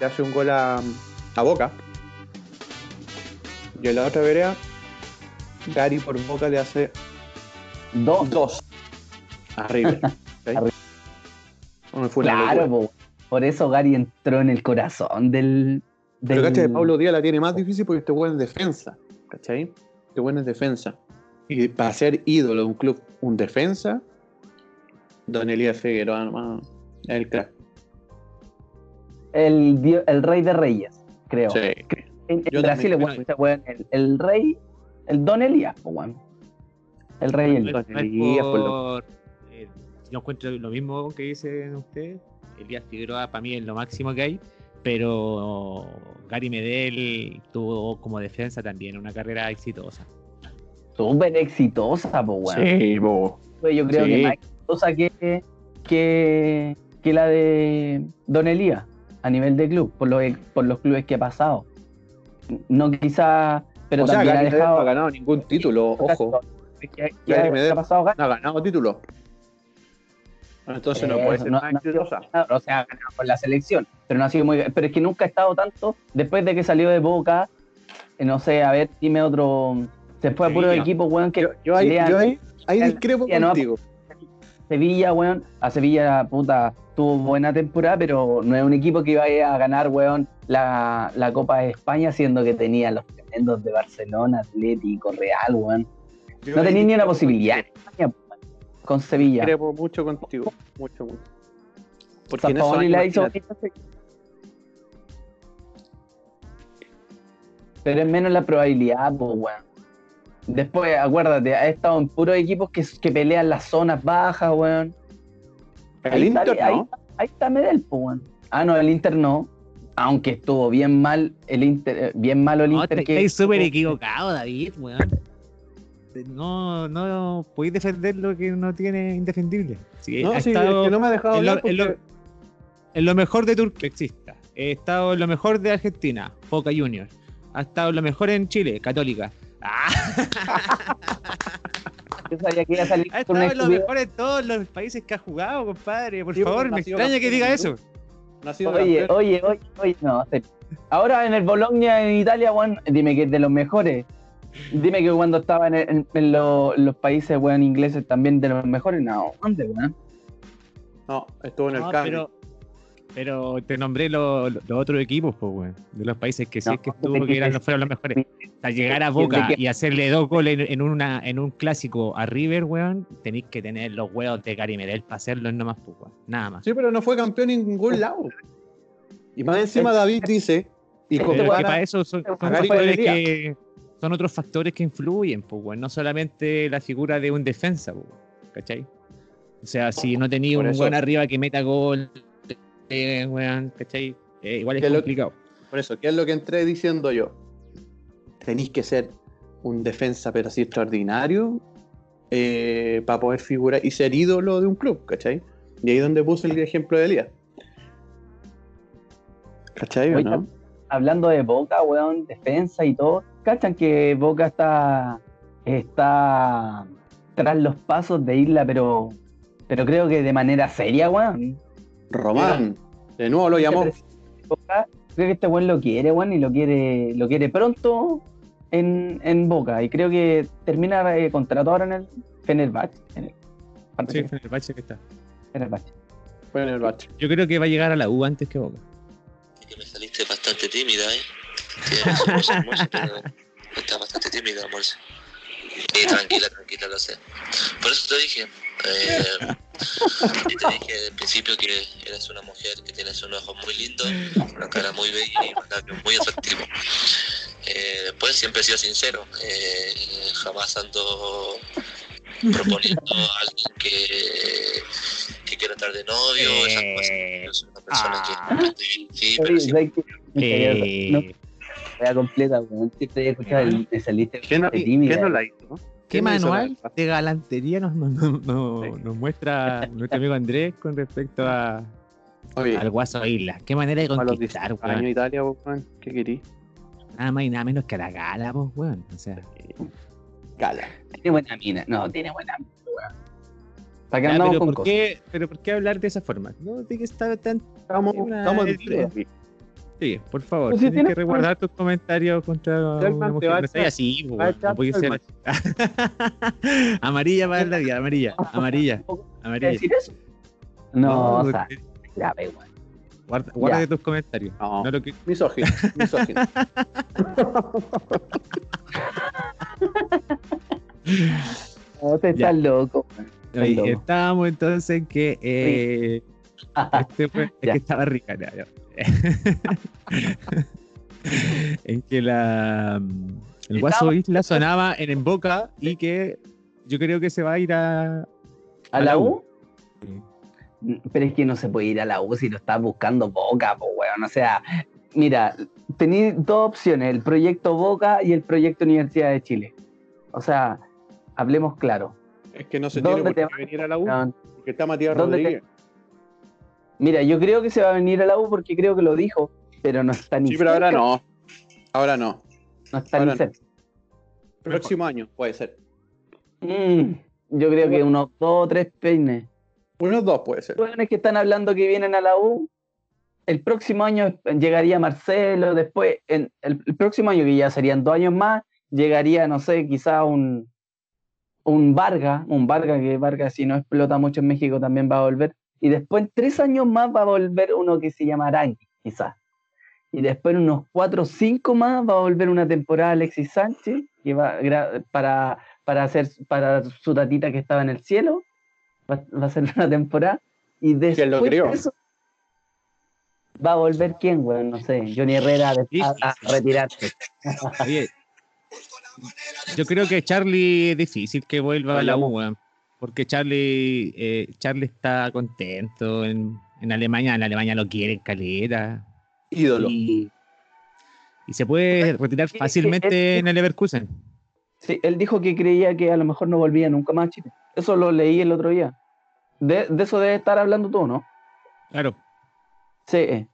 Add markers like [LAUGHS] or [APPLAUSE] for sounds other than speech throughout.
le hace un gol a, a Boca. Y en la otra vereda, Gary por Boca le hace Dos. dos a River. [LAUGHS] ¿ok? A River. Bueno, fue una Claro, locura. po. por eso Gary entró en el corazón del. Pero del... cacha que Pablo Díaz la tiene más difícil porque este weón es defensa. ¿Cachai? Este weón es defensa. Y para ser ídolo de un club, un defensa, Don Elías Figueroa es el crack. El, el rey de reyes, creo. Sí. En, en Yo Brasil, también, weón, el, el rey, el Don Elías, weón. El rey no es Elías, por lo- por- eh, yo encuentro lo mismo que dicen ustedes. Elías Figueroa para mí es lo máximo que hay, pero Gary Medel tuvo como defensa también una carrera exitosa. Súper exitosa, po, weón. Sí, bo. Pues Yo creo Sí. que más exitosa que, que, que la de Don Elías a nivel de club, por los, por los clubes que ha pasado. No quizá, pero o también ha Medel no dejado. ha ganado ningún título, ojo. ¿Qué, qué ha- ha pasado? No ha ganado título. Entonces no puede Eso, ser no- no sido o sea, ha ganado con la selección, pero no ha sido muy. Pero es que nunca ha estado tanto después de que salió de Boca. eh, No sé, a ver, dime otro. Se fue a puro equipo, weón, que Yo, yo ahí, lean- yo ahí, ahí lean- discrepo no- contigo. Sevilla, weón. A Sevilla, puta, tuvo buena temporada, pero no es un equipo que iba a ganar, weón, la, la Copa de España, siendo que tenía los tremendos de Barcelona, Atlético, Real, weón. Yo No tenía ni una posibilidad en España, con Sevilla. Discrepo mucho contigo. Mucho, mucho. Porque en San Paoli años, la hizo. Pero es menos la probabilidad, pues, weón. Después, acuérdate, ha estado en puros equipos que, que pelean las zonas bajas, weón. El Ahí Inter está, ahí, no. ahí está Medel, pues, weón. Ah, no, el Inter no. Aunque estuvo bien mal el Inter, eh, bien malo el No, Inter. te- que estáis súper equivocado, David, weón. No, no podéis defender lo que no tiene indefendible. Sí, No, ha sí, estado es que no me ha dejado en lo- hablar en lo- porque- en lo mejor de Turquía exista. He estado en lo mejor de Argentina, Boca Juniors. Ha estado en lo mejor en Chile, Católica. Ah, Yo sabía que iba a salir ha estado en lo mejor en todos los países que ha jugado, compadre. Por Sí, favor, me extraña que diga eso. Oye, oye, oye, oye, no. serio. Ahora en el Bologna en Italia, weón, dime que es de los mejores. Dime que cuando estaba en, en- en lo- en los países, weón, ingleses también de los mejores. No, ¿dónde, weón? No, estuvo en el cambio. Pero, te nombré los otros equipos, pues, de los países que sí No, que estuvo, que- eran, fueron los mejores. Al llegar a Boca y hacerle dos goles en, en una, en un clásico a River, weón, tenéis que tener los huevos de Gary Medel para hacerlo nomás, pues, weón. Nada más. Sí, pero no fue campeón en ningún lado. Y más encima David dice, y Pero es que para eso son, son Gary factores Medel. que son otros factores que influyen, pues, weón. No solamente la figura de un defensa, pues, ¿cachai? O sea, si no tenía Por un weón arriba que meta gol, eh, weón, ¿cachai? Eh, igual es Que complicado. por eso, ¿qué es lo que entré diciendo yo? Tenéis que ser un defensa, pero así extraordinario, eh, para poder figurar y ser ídolo de un club, ¿cachai? Y ahí es donde puse el ejemplo de Elías. ¿Cachai o no? Hablando de Boca, weón, defensa y todo. ¿Cachan que Boca está, está tras los pasos de Isla, pero, pero creo que de manera seria, weón? Román, de nuevo lo llamó. Creo que este weón lo quiere, weón, y lo quiere, lo quiere pronto en, en Boca. Y creo que termina eh, contrato ahora en el Fenerbahce. En el, Sí, Fenerbahce que está. Fenerbahce. Fue en el bache. Yo creo que va a llegar a la U antes que Boca. que me saliste bastante tímida, ¿eh? Pero estás bastante tímida, Monse. Sí, tranquila, tranquila, lo sé. Por eso te dije, eh, [LAUGHS] y te dije desde el principio que eres una mujer que tienes unos ojos muy lindos, una cara muy bella y un labio muy atractivo. Eh, después siempre he sido sincero, eh, jamás ando proponiendo a alguien que, que quiero estar de novio, esas cosas. Yo soy una persona que estoy sí, pero sí. Eh, No, la completa, weón. Si te escuchado el saliste ¿Qué no. ¿qué no la hizo? ¿Qué manual de galantería nos, nos- nos- Sí. nos muestra nuestro amigo Andrés con respecto a, Oye, al Guaso Isla? ¿Qué manera de conquistar, 18 años weón? Italia, vos, weón, ¿qué querís? Nada más y nada menos que a la gala, pues, weón. O sea, Gala. Tiene buena mina. No, tiene buena mina, weón. ¿Para qué ya, andamos pero, con ¿por cosas? qué, pero ¿por qué hablar de esa forma? No, tiene que estar tan. Estamos, Una- estamos el- diciendo, Sí, por favor, Pues si tienes que resguardar tus comentarios contra una mujer. No así, no puede ser así. amarilla para la vida, amarilla, amarilla, ¿Puedo amarilla. decir eso? No, o sea, grave, guarda, guarda tus comentarios. No. No lo que... Misógino, [LAUGHS] misógino. [LAUGHS] No, te estás loco. estábamos entonces en que eh, este fue- [LAUGHS] es Ya. que estaba rica. ya, ya. [LAUGHS] en que la el Guaso Isla sonaba en, en Boca y que yo creo que se va a ir a ¿A la U? Pero es que no se puede ir a la U si lo estás buscando Boca, po, weón. O sea, mira, tenéis dos opciones, el proyecto Boca y el proyecto Universidad de Chile. O sea, hablemos claro. Es que no se ¿Dónde tiene te por qué venir a la U, weón. porque está Matías ¿Dónde te- Rodríguez. Mira, yo creo que se va a venir a la U porque creo que lo dijo, pero no está ni Sí, pero ahora no. Ahora no. No está ahora ni no. cerca. Próximo año puede ser. Mm, yo creo que unos dos o tres peines. Unos dos puede ser. jóvenes que están hablando que vienen a la U, el próximo año llegaría Marcelo, después, en el, el próximo año, que ya serían dos años más, llegaría, no sé, quizá un, un Vargas, un Vargas que Vargas si no explota mucho en México también va a volver, y después en tres años más va a volver uno que se llama Arangui, quizás. Y después en unos cuatro o cinco más va a volver una temporada Alexis Sánchez, que va para, para hacer para su tatita que estaba en el cielo, va, va a ser [LAUGHS] una temporada. Y después ¿Quién lo de eso, va a volver quién, weón, no sé, Johnny Herrera a, a retirarse. Yo creo que Charlie es difícil que vuelva a la U, weón, porque Charlie eh, Charlie está contento en, en Alemania, en Alemania lo quieren caleta Ídolo. y, y se puede retirar fácilmente en el Leverkusen. Sí, él dijo que creía que a lo mejor no volvía nunca más a Chile. Eso lo leí el otro día. De, de eso debe estar hablando tú, ¿no? Claro, Sí.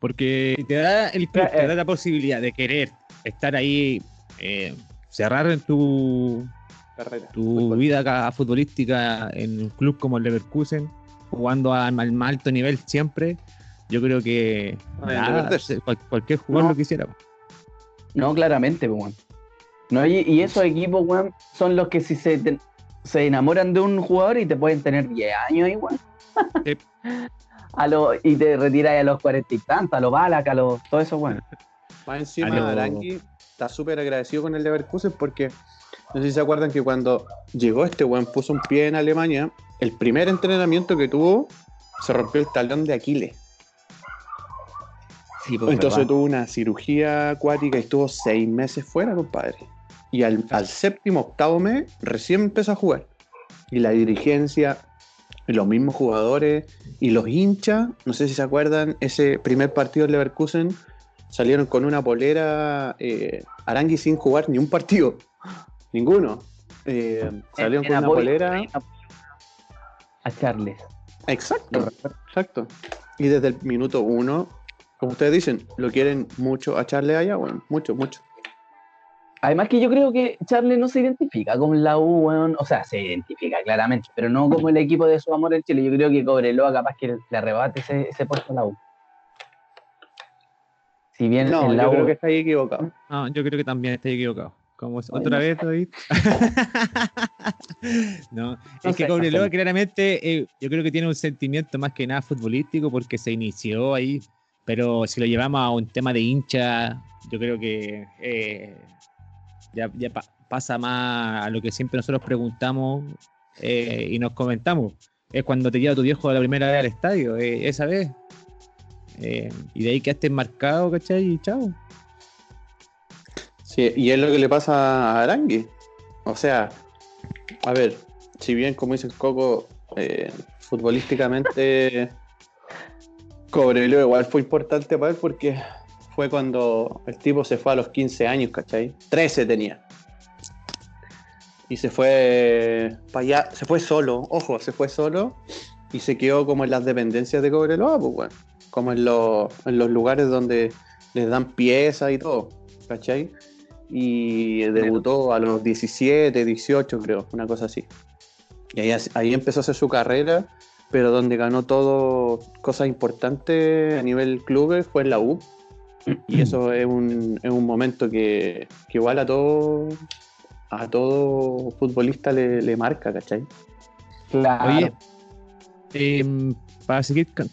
porque te da el club, Eh, te eh. da la posibilidad de querer estar ahí, eh, cerrar en tu, Carrera. tu Fútbol. vida acá futbolística en un club como el Leverkusen, jugando a- al más alto nivel siempre, yo creo que Ah, nada, cualquier jugador No. lo quisiera. No, claramente, pues, weón. No, y, y esos equipos, weón, son los que si se, te- se enamoran de un jugador y te pueden tener 10 años ahí, weón. Sí. [LAUGHS] A lo, y te retiras a los 40 y tantos, a los Balak, a los. Todo eso, weón. Más encima, está súper agradecido con el Leverkusen porque no sé si se acuerdan que cuando llegó este weón, puso un pie en Alemania, el primer entrenamiento que tuvo se rompió el talón de Aquiles. Sí, pues, Entonces tuvo una cirugía acuática y estuvo seis meses fuera, compadre. Y al, al séptimo, octavo mes, recién empezó a jugar. Y la dirigencia, los mismos jugadores y los hinchas, no sé si se acuerdan, ese primer partido del Leverkusen salieron con una polera eh, Arangui sin jugar ni un partido. Ninguno. Eh, salieron con una polera. A Charles. Exacto, exacto. Y desde el minuto uno, como ustedes dicen, lo quieren mucho a Charles allá, bueno, mucho, mucho. Además que yo creo que Charles no se identifica con la U, weón. O sea, se identifica claramente, pero no como el equipo de su amor en Chile. Yo creo que Cobreloa capaz que le arrebate ese, ese puesto a la U. Si bien No, en la yo U... creo que está ahí equivocado. No, yo creo que también estoy equivocado. Como otra vez, David. [LAUGHS] no, No es que Cobreloa no sé. claramente eh, yo creo que tiene un sentimiento más que nada futbolístico porque se inició ahí, pero si lo llevamos a un tema de hincha, yo creo que eh, ya, ya pa- pasa más a lo que siempre nosotros preguntamos eh, y nos comentamos. Es cuando te lleva tu viejo la primera vez al estadio, esa vez. Y de ahí quedaste marcado, ¿cachai? Y chao. Sí, y es lo que le pasa a Arangui. O sea, a ver, si bien, como dice Coco, eh, futbolísticamente [LAUGHS] Cobreloa igual fue importante para él porque fue cuando el tipo se fue a los 15 años, ¿cachai? 13 tenía. Y se fue para allá, se fue solo, ojo, se fue solo y se quedó como en las dependencias de Cobreloa, pues como en en los lugares donde les dan piezas y todo, ¿cachai? Y debutó a los 17, 18 creo, una cosa así. Y ahí, ahí empezó a hacer su carrera, pero donde ganó todo cosas importantes a nivel clubes fue en la U. Y eso [CLEARS THROAT] es un, es un momento que, que igual a todo, a todo futbolista le, le marca, ¿cachai? Claro. Oye, em, para seguir ca-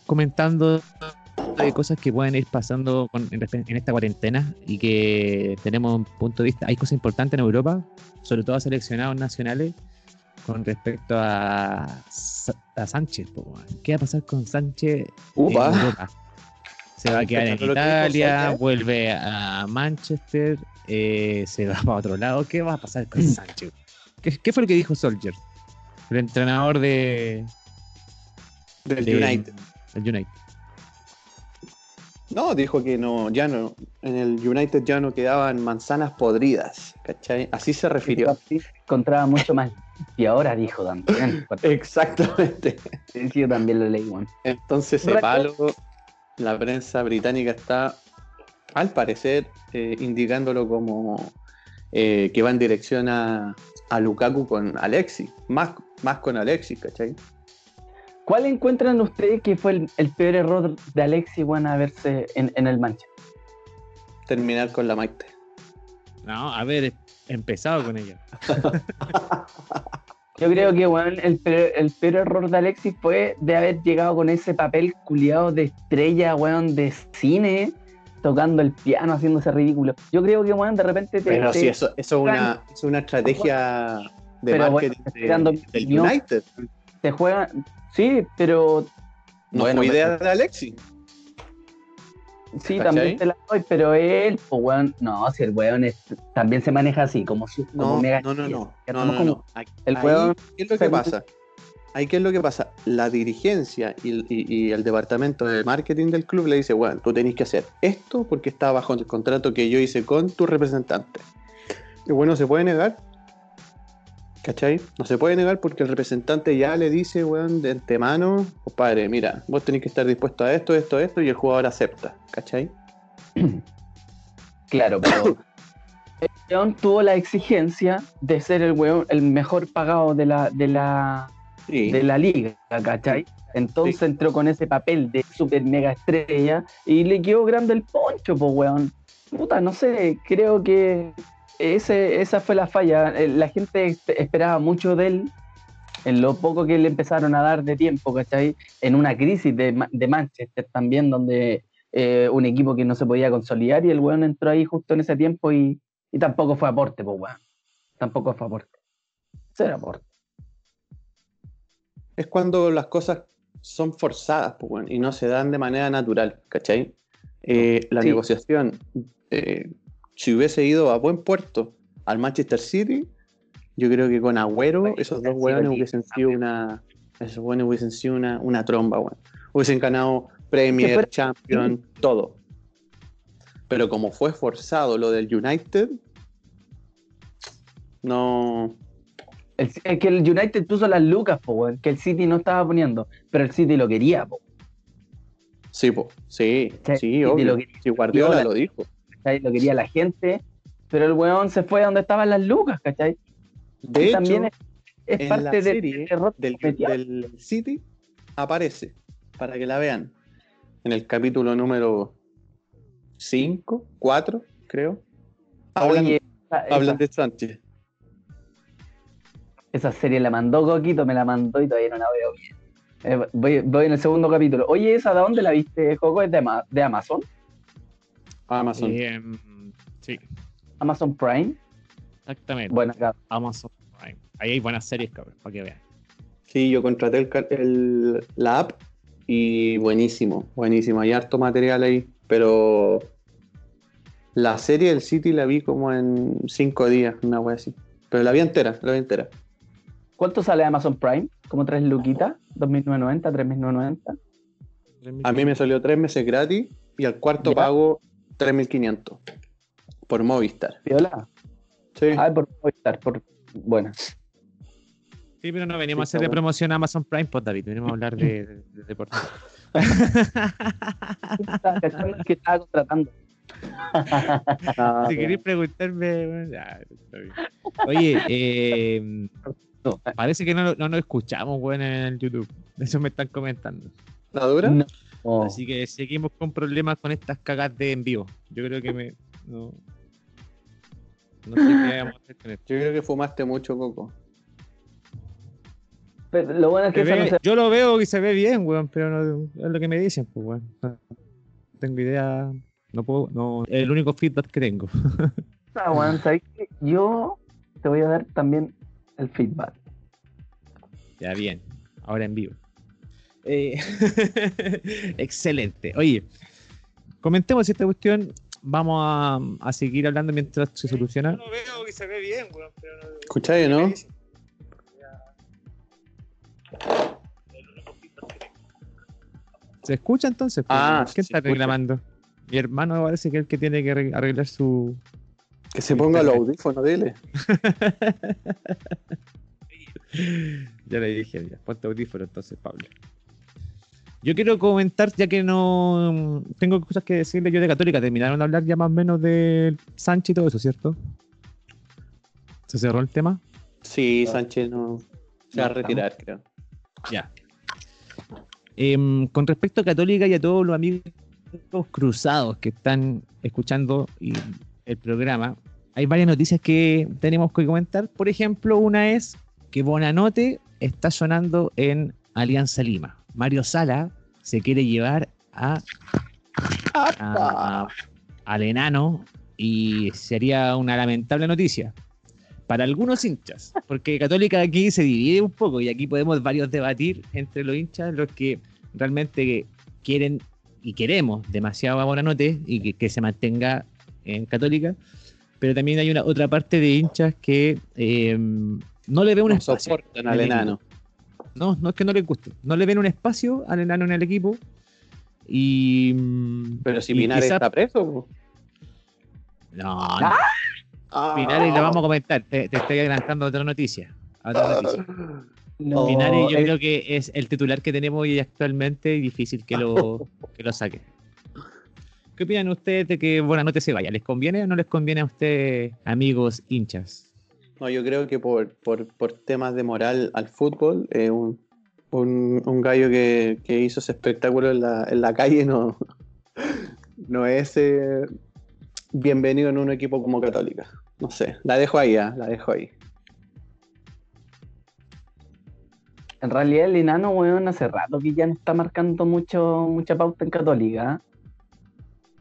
comentando de cosas que pueden ir pasando con- en, esta cuarentena y que tenemos un punto de vista, hay cosas importantes en Europa, sobre todo a seleccionados nacionales, con respecto a, a Sánchez. ¿Qué va a pasar con Sánchez Upa. en Europa? Se va a quedar en ¿Cachai lo que dijo Italia, vuelve a Manchester, eh, se va para otro lado. ¿Qué va a pasar con Sánchez? ¿Qué, qué fue lo que dijo Solskjaer? El entrenador de, Del de- United. del United. No, dijo que no, ya no, en el United ya no quedaban manzanas podridas, ¿cachai? Así se refirió. Encontraba mucho más y ahora dijo también. [LAUGHS] Exactamente. Sí, Yo también lo leí, weón. Entonces, ese palo, la prensa británica está, al parecer, eh, indicándolo como eh, que va en dirección a, a Lukaku con Alexis, más, más con Alexis, ¿cachai? ¿Cuál encuentran ustedes que fue el, el peor error de Alexis, weón, a verse en, en el Manchester? Terminar con la Maite. No, haber empezado con ella. Yo creo que, weón, el, peor- el peor error de Alexis fue de haber llegado con ese papel culiado de estrella, weón, de cine, tocando el piano, haciéndose ridículo. Yo creo que, weón, de repente te, Pero te- sí, eso, eso es una, es una estrategia de Pero bueno, marketing de- mi del. United. te juegan. Sí, pero No Bueno, fue idea de Alexis. sí, ¿Cachai? también te la doy, pero él, pues, weón, no, si el weón es- también se maneja así, como, su, como No, mega no, no, no. No, no, como- el ahí, weón ¿Qué es lo que pasa? Ahí, ¿qué es lo que pasa? La dirigencia y, y- y el departamento de marketing del club le dice, bueno, tú tenés que hacer esto porque está bajo el contrato que yo hice con tu representante. Y bueno, se puede negar. ¿Cachai? No se puede negar porque el representante ya le dice, weón, de antemano, compadre, mira, vos tenés que estar dispuesto a esto, esto, esto, y el jugador acepta, ¿cachai? [CLEARS THROAT] Claro, pero el weón tuvo la exigencia de ser el weón, el mejor pagado de la, de la, Sí. de la liga, ¿cachai? Entonces entró con ese papel de super mega estrella y le quedó grande el poncho, pues weón. Puta, no sé, creo que ese, esa fue la falla. Eh, La gente es- esperaba mucho de él en lo poco que le empezaron a dar de tiempo, ¿cachai? En una crisis de, de Manchester también, donde eh, un equipo que no se podía consolidar y el weón entró ahí justo en ese tiempo y, y tampoco fue aporte, pues weón. Tampoco fue aporte. Cero aporte. es cuando las cosas son forzadas pues, weón, y no se dan de manera natural, ¿cachai? Eh, la Sí. negociación, eh, si hubiese ido a buen puerto al Manchester City, yo creo que con Agüero esos dos sí, hubiesen sido una, esos weones hubiesen sido una, una tromba, weón. Hubiesen ganado Premier, Champions, [LAUGHS] todo. Pero como fue forzado lo del United, no, es que el United puso las lucas, po, weón, que el City no estaba poniendo, pero el City lo quería, po, sí, po, sí, Sí, obvio. lo que- Sí, Guardiola Guardiola. lo dijo. ¿Cachai? Lo quería la gente, pero el weón se fue a donde estaban las lucas, ¿cachai? De hecho, también es, es parte la del- serie del del, City aparece, para que la vean, en el capítulo número 5, 4, creo. Hablan, Oye, esa, hablan de Sánchez. esa serie la mandó Coquito, me la mandó y todavía no la veo bien. Eh, voy, voy en el segundo capítulo. Oye, ¿esa de dónde la viste, Coco? ¿Es de Amazon? Amazon. Eh, sí, Amazon Prime. exactamente. Bueno. Amazon Prime. Ahí hay buenas series, cabrón, para que vean. Sí, yo contraté el, la app y buenísimo, buenísimo. Hay harto material ahí, pero la serie del City la vi como en 5 días, una wea así. Pero la vi entera, la vi entera. ¿Cuánto sale Amazon Prime? ¿Como tres luquitas? ¿2.990? ¿3.990? A mí me salió 3 meses gratis y al cuarto ¿Ya? pago 3.500 por Movistar. ¿Viola? Sí. Ah, por Movistar, por... Bueno. Sí, pero no venimos Sí, a hacer de bueno. promoción a Amazon Prime, pues David, venimos a hablar de, de, de deporte. [LAUGHS] Que estaba contratando. [LAUGHS] Ah, si queréis preguntarme, bueno, ya, está bien. Oye, eh, No, parece que no, no nos escuchamos, weón, en el YouTube. Eso me están comentando. ¿La dura? no, Oh. Así que seguimos con problemas con estas cagas de en vivo. Yo creo que me. No, no sé qué vamos a hacer con esto. Yo creo que fumaste mucho, Coco. Pero lo bueno es que no se- Yo lo veo y se ve bien, weón, pero no, es lo que me dicen, pues, weón. No tengo idea. No puedo. No, es el único feedback que tengo. Ah, weón. Yo te voy a dar también el feedback. Ya, bien. Ahora en vivo. Eh, [LAUGHS] excelente. Oye, comentemos esta cuestión. Vamos a, a seguir hablando mientras se soluciona. veo y se ve bien, weón, pero no. ¿Escucháis, no? ¿Se escucha entonces? Ah, ¿Quién sí, está reclamando? Mi hermano parece que es el que tiene que arreg- arreglar su. Que se ponga los audífonos, dile. [LAUGHS] ya le dije, ya, ponte audífono entonces, Pablo. Yo quiero comentar, ya que no tengo cosas que decirle yo de Católica, terminaron de hablar ya más o menos de Sánchez y todo eso, ¿cierto? ¿Se cerró el tema? Sí, Sánchez no se va a retirar, creo. Ya. Em, con respecto a Católica y a todos los amigos cruzados que están escuchando el programa, hay varias noticias que tenemos que comentar. Por ejemplo, una es que Bonanote está sonando en Alianza Lima. Mario Sala se quiere llevar a, a- al enano y sería una lamentable noticia para algunos hinchas, porque Católica aquí se divide un poco y aquí podemos varios debatir entre los hinchas, los que realmente quieren y queremos demasiado a Bonanote y que, que se mantenga en Católica, pero también hay una otra parte de hinchas que eh, no le ve un No espacio. soportan al enano. No, no es que no les guste, no le ven un espacio al enano en el equipo y... mm, Pero si y Pinares quizá- está preso. po. No, Ah, Ah. Pinares la vamos a comentar, te, te estoy adelantando otra noticia. a otra noticia. no, Pinares yo eh, creo que es el titular que tenemos hoy actualmente y difícil que lo, [LAUGHS] que lo saque. ¿Qué opinan ustedes de que Buenanote se vaya? ¿Les conviene o no les conviene a ustedes, amigos hinchas? No, yo creo que por, por, por temas de moral al fútbol, eh, un, un, gallo que, que hizo ese espectáculo en la, en la calle no, [LAUGHS] no es eh, bienvenido en un equipo como Católica. No sé, la dejo ahí, ah, la dejo ahí. En realidad el enano, weón, hace rato que ya no está marcando mucho, mucha pauta en Católica.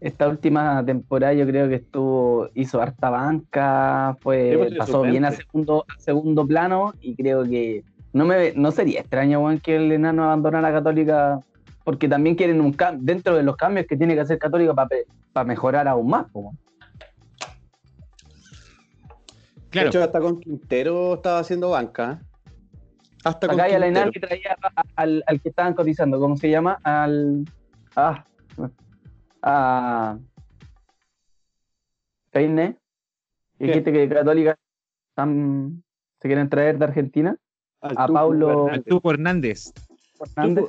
Esta última temporada yo creo que estuvo, hizo harta banca, fue, pues, pasó bien a segundo, a segundo plano y creo que no me no sería extraño, weón, que el enano abandonara a Católica porque también quieren un cambio, dentro de los cambios que tiene que hacer Católica para mejorar aún más. po, weón. Claro, De hecho, hasta con Quintero estaba haciendo banca. ¿eh? Hasta con Acá hay al enano que traía al que estaban cotizando, ¿cómo se llama? Al. Ah. A. Peine. Y dijiste que Católica están- se quieren traer de Argentina. Al a Tucu Paulo- al. Tuco Hernández. Hernández.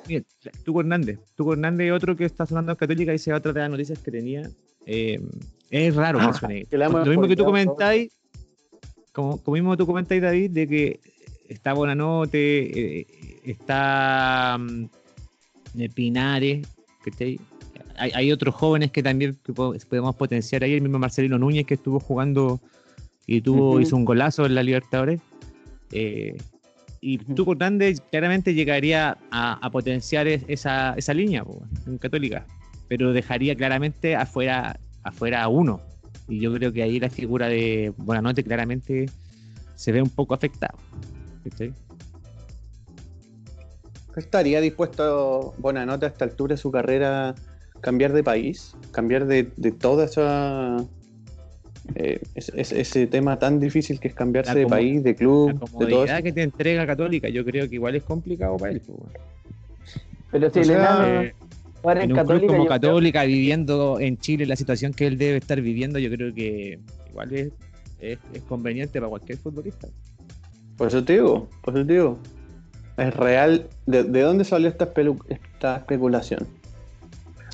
Tuco, Hernández. Tuco Hernández otro que está sonando en Católica y se va otra de las noticias que tenía. Eh, es raro que suene. que le hemos Lo mismo que tú comentáis, como, como mismo tú comentáis, David, de que está Bonanote, eh, está mm, eh, Pinares, ¿cachai? Hay, hay otros jóvenes que también que podemos potenciar ahí, el mismo Marcelino Núñez que estuvo jugando y tuvo, hizo un golazo en la Libertadores. Eh, y. Tuco Hernández claramente llegaría a, a potenciar es- esa, esa línea po, en Católica, pero dejaría claramente afuera, afuera a uno. Y yo creo que ahí la figura de Buenanote claramente se ve un poco afectada. ¿cachai? ¿Estaría dispuesto Bonanote a esta altura de su carrera cambiar de país? Cambiar de, de toda esa. eh, ese, ese- ese tema tan difícil que es cambiarse La de como- país, de La club, de todo eso. que te entrega Católica, yo creo que igual es complicado para él. Pero si O sea, enano Eh, en un club Católica. como yo creo- Católica, viviendo en Chile la situación que él debe estar viviendo, yo creo que igual es, es, es conveniente para cualquier futbolista. Por eso te digo, por eso te digo. Es real. ¿De, de dónde salió esta especulación?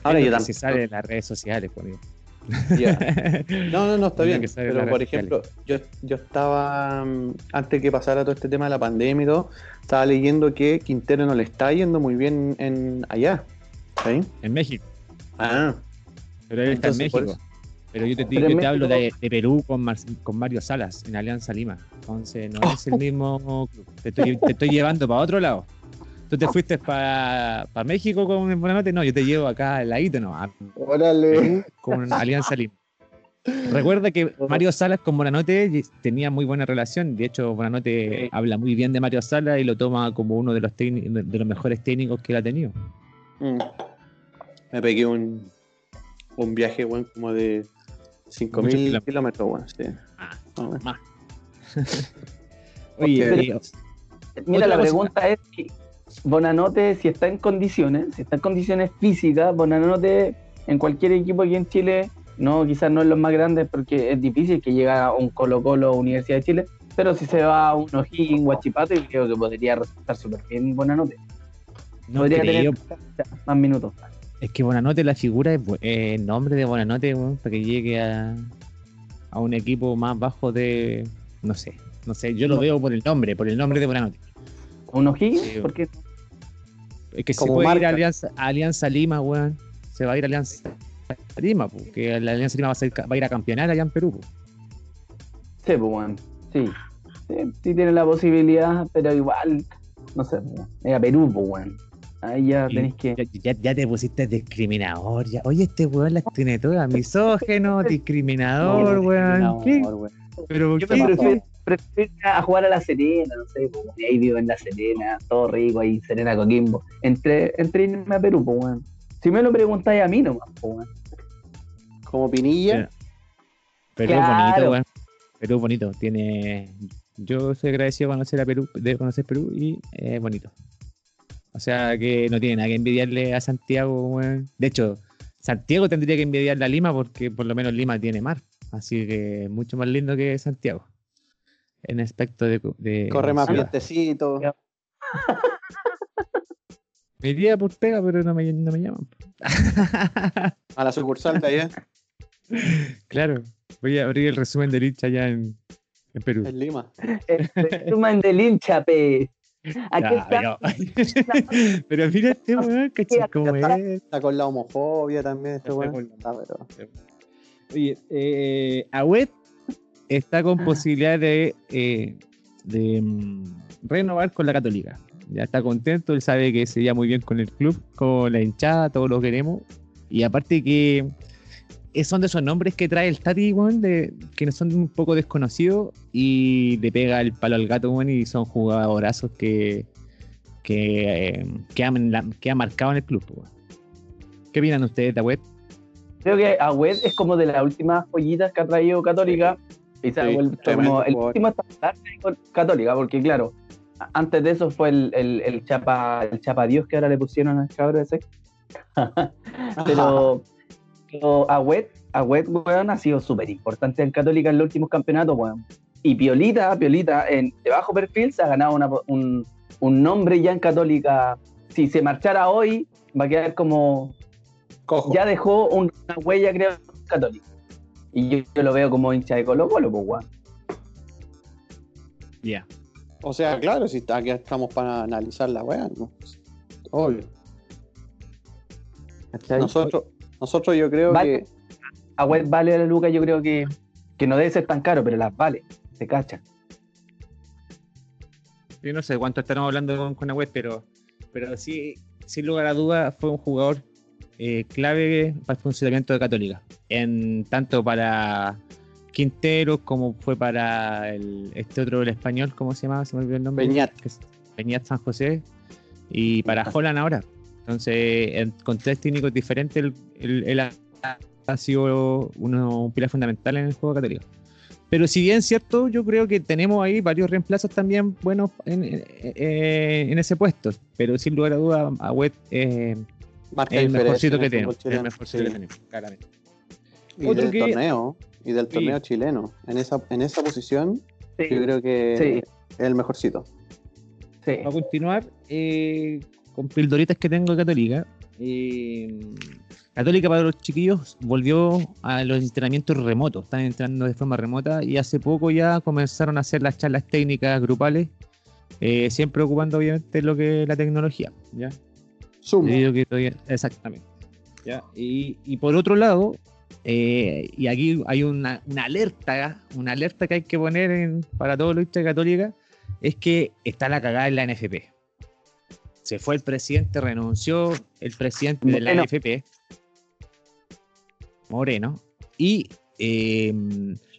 Ahora yo se tampoco. sabe en las redes sociales, por ejemplo. [LAUGHS] No, no, no, está bien. Pero por ejemplo, yo, yo estaba, mm, antes que pasara todo este tema de la pandemia y todo, estaba leyendo que Quintero no le está yendo muy bien en allá. ¿Sí? en México. Ah, Pero él está en Entonces, México. Pero yo te, yo te hablo de, de Perú con, Mar- con Mario Salas en Alianza Lima. Entonces no es el Oh. mismo club. Te estoy, te estoy llevando para otro lado. Tú te fuiste para México con el Buenanote. No, yo te llevo acá al ladito, no, a órale. con Alianza Lima. Recuerda que Mario Salas con Bonanote tenía muy buena relación. De hecho, Bonanote Sí. habla muy bien de Mario Salas y lo toma como uno de los, de los mejores técnicos que él ha tenido. Mm. Me pegué un, un viaje, weón, como de 5.000 Muchos kilómetros, kilómetros. weón. Sí. Ah, Ah, más. [LAUGHS] Oye, eh, Mira, la cosa- pregunta es si Bonanote, si está en condiciones, si está en condiciones físicas, Bonanote en cualquier equipo aquí en Chile, no, quizás no en los más grandes porque es difícil que llegue a un Colo Colo Universidad de Chile, pero si se va a un O'Higgins, Guachipato, yo creo que podría resultar súper bien Bonanote. no podría creo. tener más minutos. Es que Bonanote, la figura es eh, el nombre de Bonanote, para que llegue a, a un equipo más bajo de. No sé, no sé, yo lo No. veo por el nombre, por el nombre de Bonanote. ¿Un O'Higgins? Sí. Porque Es que se Como puede ir marca. a Alianza, a Alianza Lima, weón. Se va a ir a Alianza Lima, porque la Alianza Lima va a, ser- va a ir a campeonar allá en Perú. po. Sí, pues bueno, sí. Sí, sí tiene la posibilidad, pero igual, no sé, es a Perú, pues bueno. Ahí ya tenéis que. ya, te pusiste discriminador. Ya. Oye, este weón las tiene todas. Misógeno, [LAUGHS] discriminador, weón. ¿Qué? No, weón. Pero Yo ¿qué? me prefiero, prefiero a jugar a la Serena, no sé, pues, bueno, ahí vivo en la Serena, todo rico ahí, Serena Coquimbo. Entre, entre irme a Perú, pues bueno. Si me lo preguntáis a mí nomás, pues bueno. Como Pinilla. Perú es Claro. bonito, weón. Perú es bonito. Tiene. Yo soy agradecido de conocer a Perú, de conocer Perú y es bonito. O sea que no tiene nada que envidiarle a Santiago, weón. De hecho, Santiago tendría que envidiarle a Lima porque por lo menos Lima tiene mar. Así que es mucho más lindo que Santiago. En aspecto de. de Corre más vientecito. [LAUGHS] Me iría por pega, pero no me, no me llaman. A la sucursal de allá, [LAUGHS] claro. Voy a abrir el resumen del hincha allá en, en Perú. en Lima. [LAUGHS] El resumen del hincha, pe. Aquí está. pero, pero mira este weón, ¿cachai? ¿Cómo es? Está con la homofobia también, este Está weón. Está, Oye, eh, Agüet está con posibilidad de, eh, de mm, renovar con la Católica. Ya está contento, él sabe que se lleva muy bien con el club, con la hinchada, todos lo queremos. Y aparte que son de esos nombres que trae el Tati, weón, de, que no son un poco desconocidos y le pega el palo al gato, weón, y son jugadorazos que, que, eh, que, han, la- que han marcado en el club. ¿Qué opinan ustedes de Agüet? Creo que Agüed es como de las últimas joyitas que ha traído Católica. Y se ha Sí, vuelto tremendo como el jugador. último estandarte Católica, porque claro, antes de eso fue el, el, el Chapa el Chapa Dios que ahora le pusieron al cabro ese. [LAUGHS] pero, pero Agüed, Agüed, weón, ha sido súper importante en Católica en los últimos campeonatos, weón. Y Piolita, Piolita, en, de bajo perfil, se ha ganado una- un, un nombre ya en Católica. Si se marchara hoy, va a quedar como Cojo. ya dejó un- una huella, creo, católica. Y yo, yo lo veo como hincha de Colo Colo, pues, weón. Ya. O sea, claro, si aquí estamos para analizar la weá, ¿no? Obvio. Nosotros, nosotros yo creo Vale. que A Web vale a la Luca, yo creo que, que no debe ser tan caro, pero las vale, se cachan. Yo no sé cuánto estaremos hablando con, con Agüet, pero, pero sí, sin lugar a dudas, fue un jugador eh, clave para el funcionamiento de Católica. En tanto para Quintero como fue para el, este otro, el español, ¿cómo se llama? Se me olvidó el nombre. Es Beñat San José. Y para Holland ahora. Entonces, en- con tres técnicos diferentes, él, él- él ha, sido uno, un pilar fundamental en el juego católico. Pero si bien cierto, yo creo que tenemos ahí varios reemplazos también buenos en, en- eh, en ese puesto. Pero sin lugar a dudas, Agüet eh, marca es el mejorcito en que tenemos. El mejorcito Sí. que tenemos, claramente. Y Otro del que- torneo, y del Sí. torneo chileno. En esa, en esa posición, Sí, yo creo que Sí. es el mejorcito. sí. Para continuar, eh, con pildoritas que tengo de Católica. eh, Católica para los chiquillos volvió a los entrenamientos remotos, están entrenando de forma remota y hace poco ya comenzaron a hacer las charlas técnicas grupales, eh, siempre ocupando obviamente lo que es la tecnología. ¿ya? Sumo. Debido a que todavía- exactamente. ¿ya? Y, y por otro lado, eh, y aquí hay una, una alerta, una alerta que hay que poner en- para todos los hinchas católicos, es que está la cagada en la NFP. Se fue el presidente, renunció el presidente de la. NFP, Moreno, y eh,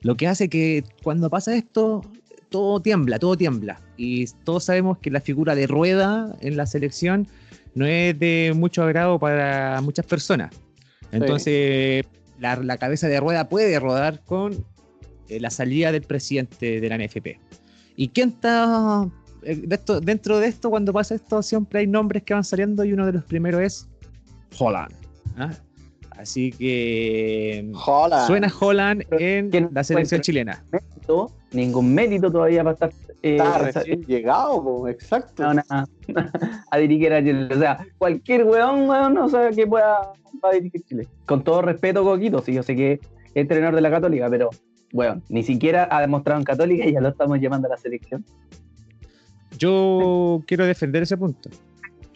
lo que hace que cuando pasa esto, todo tiembla, todo tiembla. Y todos sabemos que la figura de rueda en la selección no es de mucho agrado para muchas personas. Entonces, la, la cabeza de rueda puede rodar con eh, la salida del presidente de la NFP. ¿Y quién está eh, de esto- dentro de esto? Cuando pasa esto, siempre hay nombres que van saliendo y uno de los primeros es Holland. ¿ah? Así que Jola. suena Holland en ¿quién la selección chilena. Mérito, ningún mérito todavía para estar Está esa- recién llegado, po, exacto. a, una- a dirigir a Chile. O sea, cualquier weón, weón, no sabe que pueda va a dirigir Chile. Con todo respeto, Coquito, sí, yo sé que es entrenador de la Católica, pero, weón, ni siquiera ha demostrado en Católica y ya lo estamos llamando a la selección. Yo quiero defender ese punto.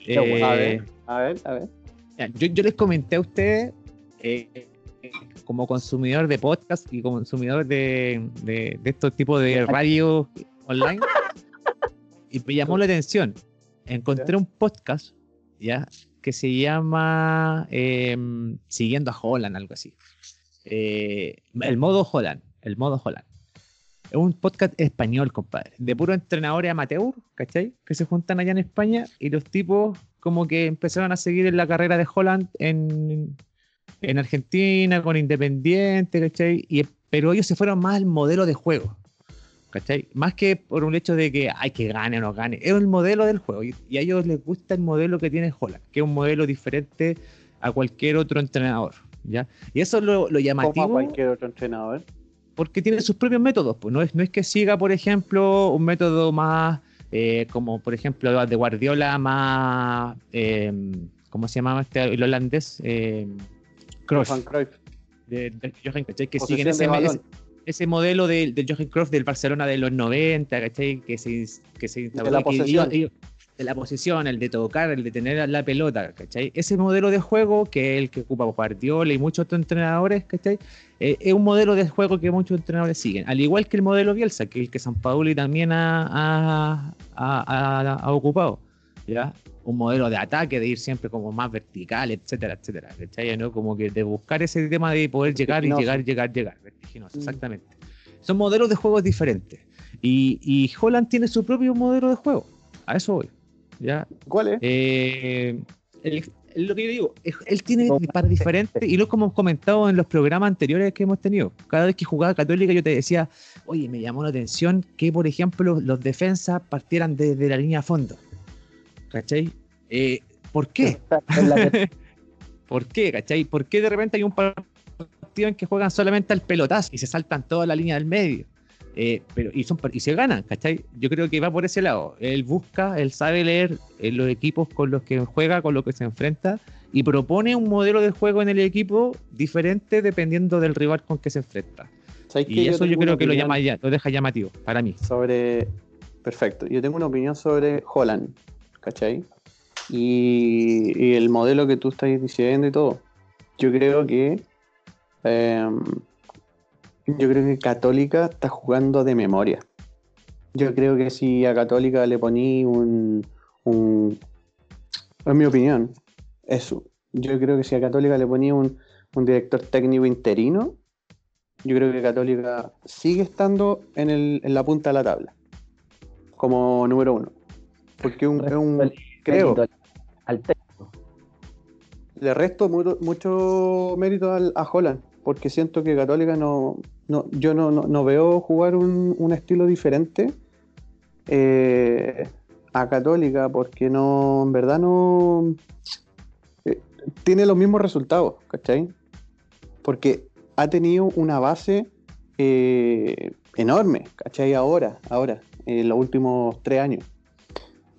Bueno, a Eh, ver, a ver, a ver. Yo, yo les comenté a ustedes, eh, como consumidor de podcast y consumidor de, de, de estos tipos de radio online, y me llamó la atención. Encontré un podcast, ¿ya? Que se llama em, Siguiendo a Holland, algo así. Eh, el modo Holland, el modo Holland. Es un podcast español, compadre, de puros entrenadores amateur, ¿cachai? Que se juntan allá en España y los tipos como que empezaron a seguir en la carrera de Holland en, en Argentina, con Independiente, ¿cachai? Y, pero ellos se fueron más al modelo de juego, ¿cachai? Más que por un hecho de que hay que gane o no gane, es el modelo del juego y, y a ellos les gusta el modelo que tiene Holland, que es un modelo diferente a cualquier otro entrenador, ¿ya? Y eso es lo, lo Como a llamativo cualquier otro entrenador. porque tiene sus propios métodos. Pues no es, no es que siga, por ejemplo, un método más eh, como, por ejemplo, de Guardiola, más. eh, ¿Cómo se llamaba este el holandés? Eh, Cruyff, Johan Cruyff. de, de Johan, ¿cachai? Que Posesión siguen ese, de balón. Ese, modelo de, de Johan Cruyff del Barcelona de los 90, ¿cachai? Que se, que se instauró la y que posesión. iba- iba- de la posesión, el de tocar, el de tener la pelota, ¿cachai? Ese modelo de juego que es el que ocupa Guardiola y muchos otros entrenadores, ¿cachai? Eh, es un modelo de juego que muchos entrenadores siguen, al igual que el modelo Bielsa, que el que San Pauli también ha, ha- ha- ha- ha ocupado, ¿ya? Un modelo de ataque, de ir siempre como más vertical, etcétera, etcétera, ¿cachai? ¿no? Como que de buscar ese tema de poder llegar y llegar, llegar, llegar, vertiginoso, Mm. exactamente. Son modelos de juegos diferentes. Y, y Holland tiene su propio modelo de juego, a eso voy, ¿ya? ¿Cuál es? Eh, el- lo que yo digo, él tiene para diferentes, y lo hemos comentado en los programas anteriores que hemos tenido. Cada vez que jugaba Católica, yo te decía, oye, me llamó la atención que, por ejemplo, los defensas partieran desde la línea a fondo. ¿Cachai? Eh, ¿Por qué? [LAUGHS] ¿Por qué? ¿Cachai? ¿Por qué de repente hay un partido en que juegan solamente al pelotazo y se saltan toda la línea del medio? Eh, pero, y, son, y se ganan, ¿cachai? Yo creo que va por ese lado. Él busca, él sabe leer eh, los equipos con los que juega, con los que se enfrenta, y propone un modelo de juego en el equipo diferente dependiendo del rival con que se enfrenta. Y eso yo creo que lo, llama, ya- lo deja llamativo, para mí. Sobre. Perfecto. Yo tengo una opinión sobre Holland, ¿cachai? Y, el modelo que tú estás diciendo y todo. Yo creo que. em, yo creo que Católica está jugando de memoria. Yo creo que si a Católica le poní un. un en mi opinión, eso. Yo creo que si a Católica le ponía un, un director técnico interino, yo creo que Católica sigue estando en, el, en la punta de la tabla. Como número uno. Porque un, es un, creo, Al técnico. le resto mu- mucho mérito al- a Holland. Porque siento que Católica no. no yo no, no- no veo jugar un, un estilo diferente eh, a Católica. Porque no. En verdad no. eh, tiene los mismos resultados, ¿cachai? Porque ha tenido una base eh, enorme, ¿cachai? Ahora, ahora, en los últimos tres años.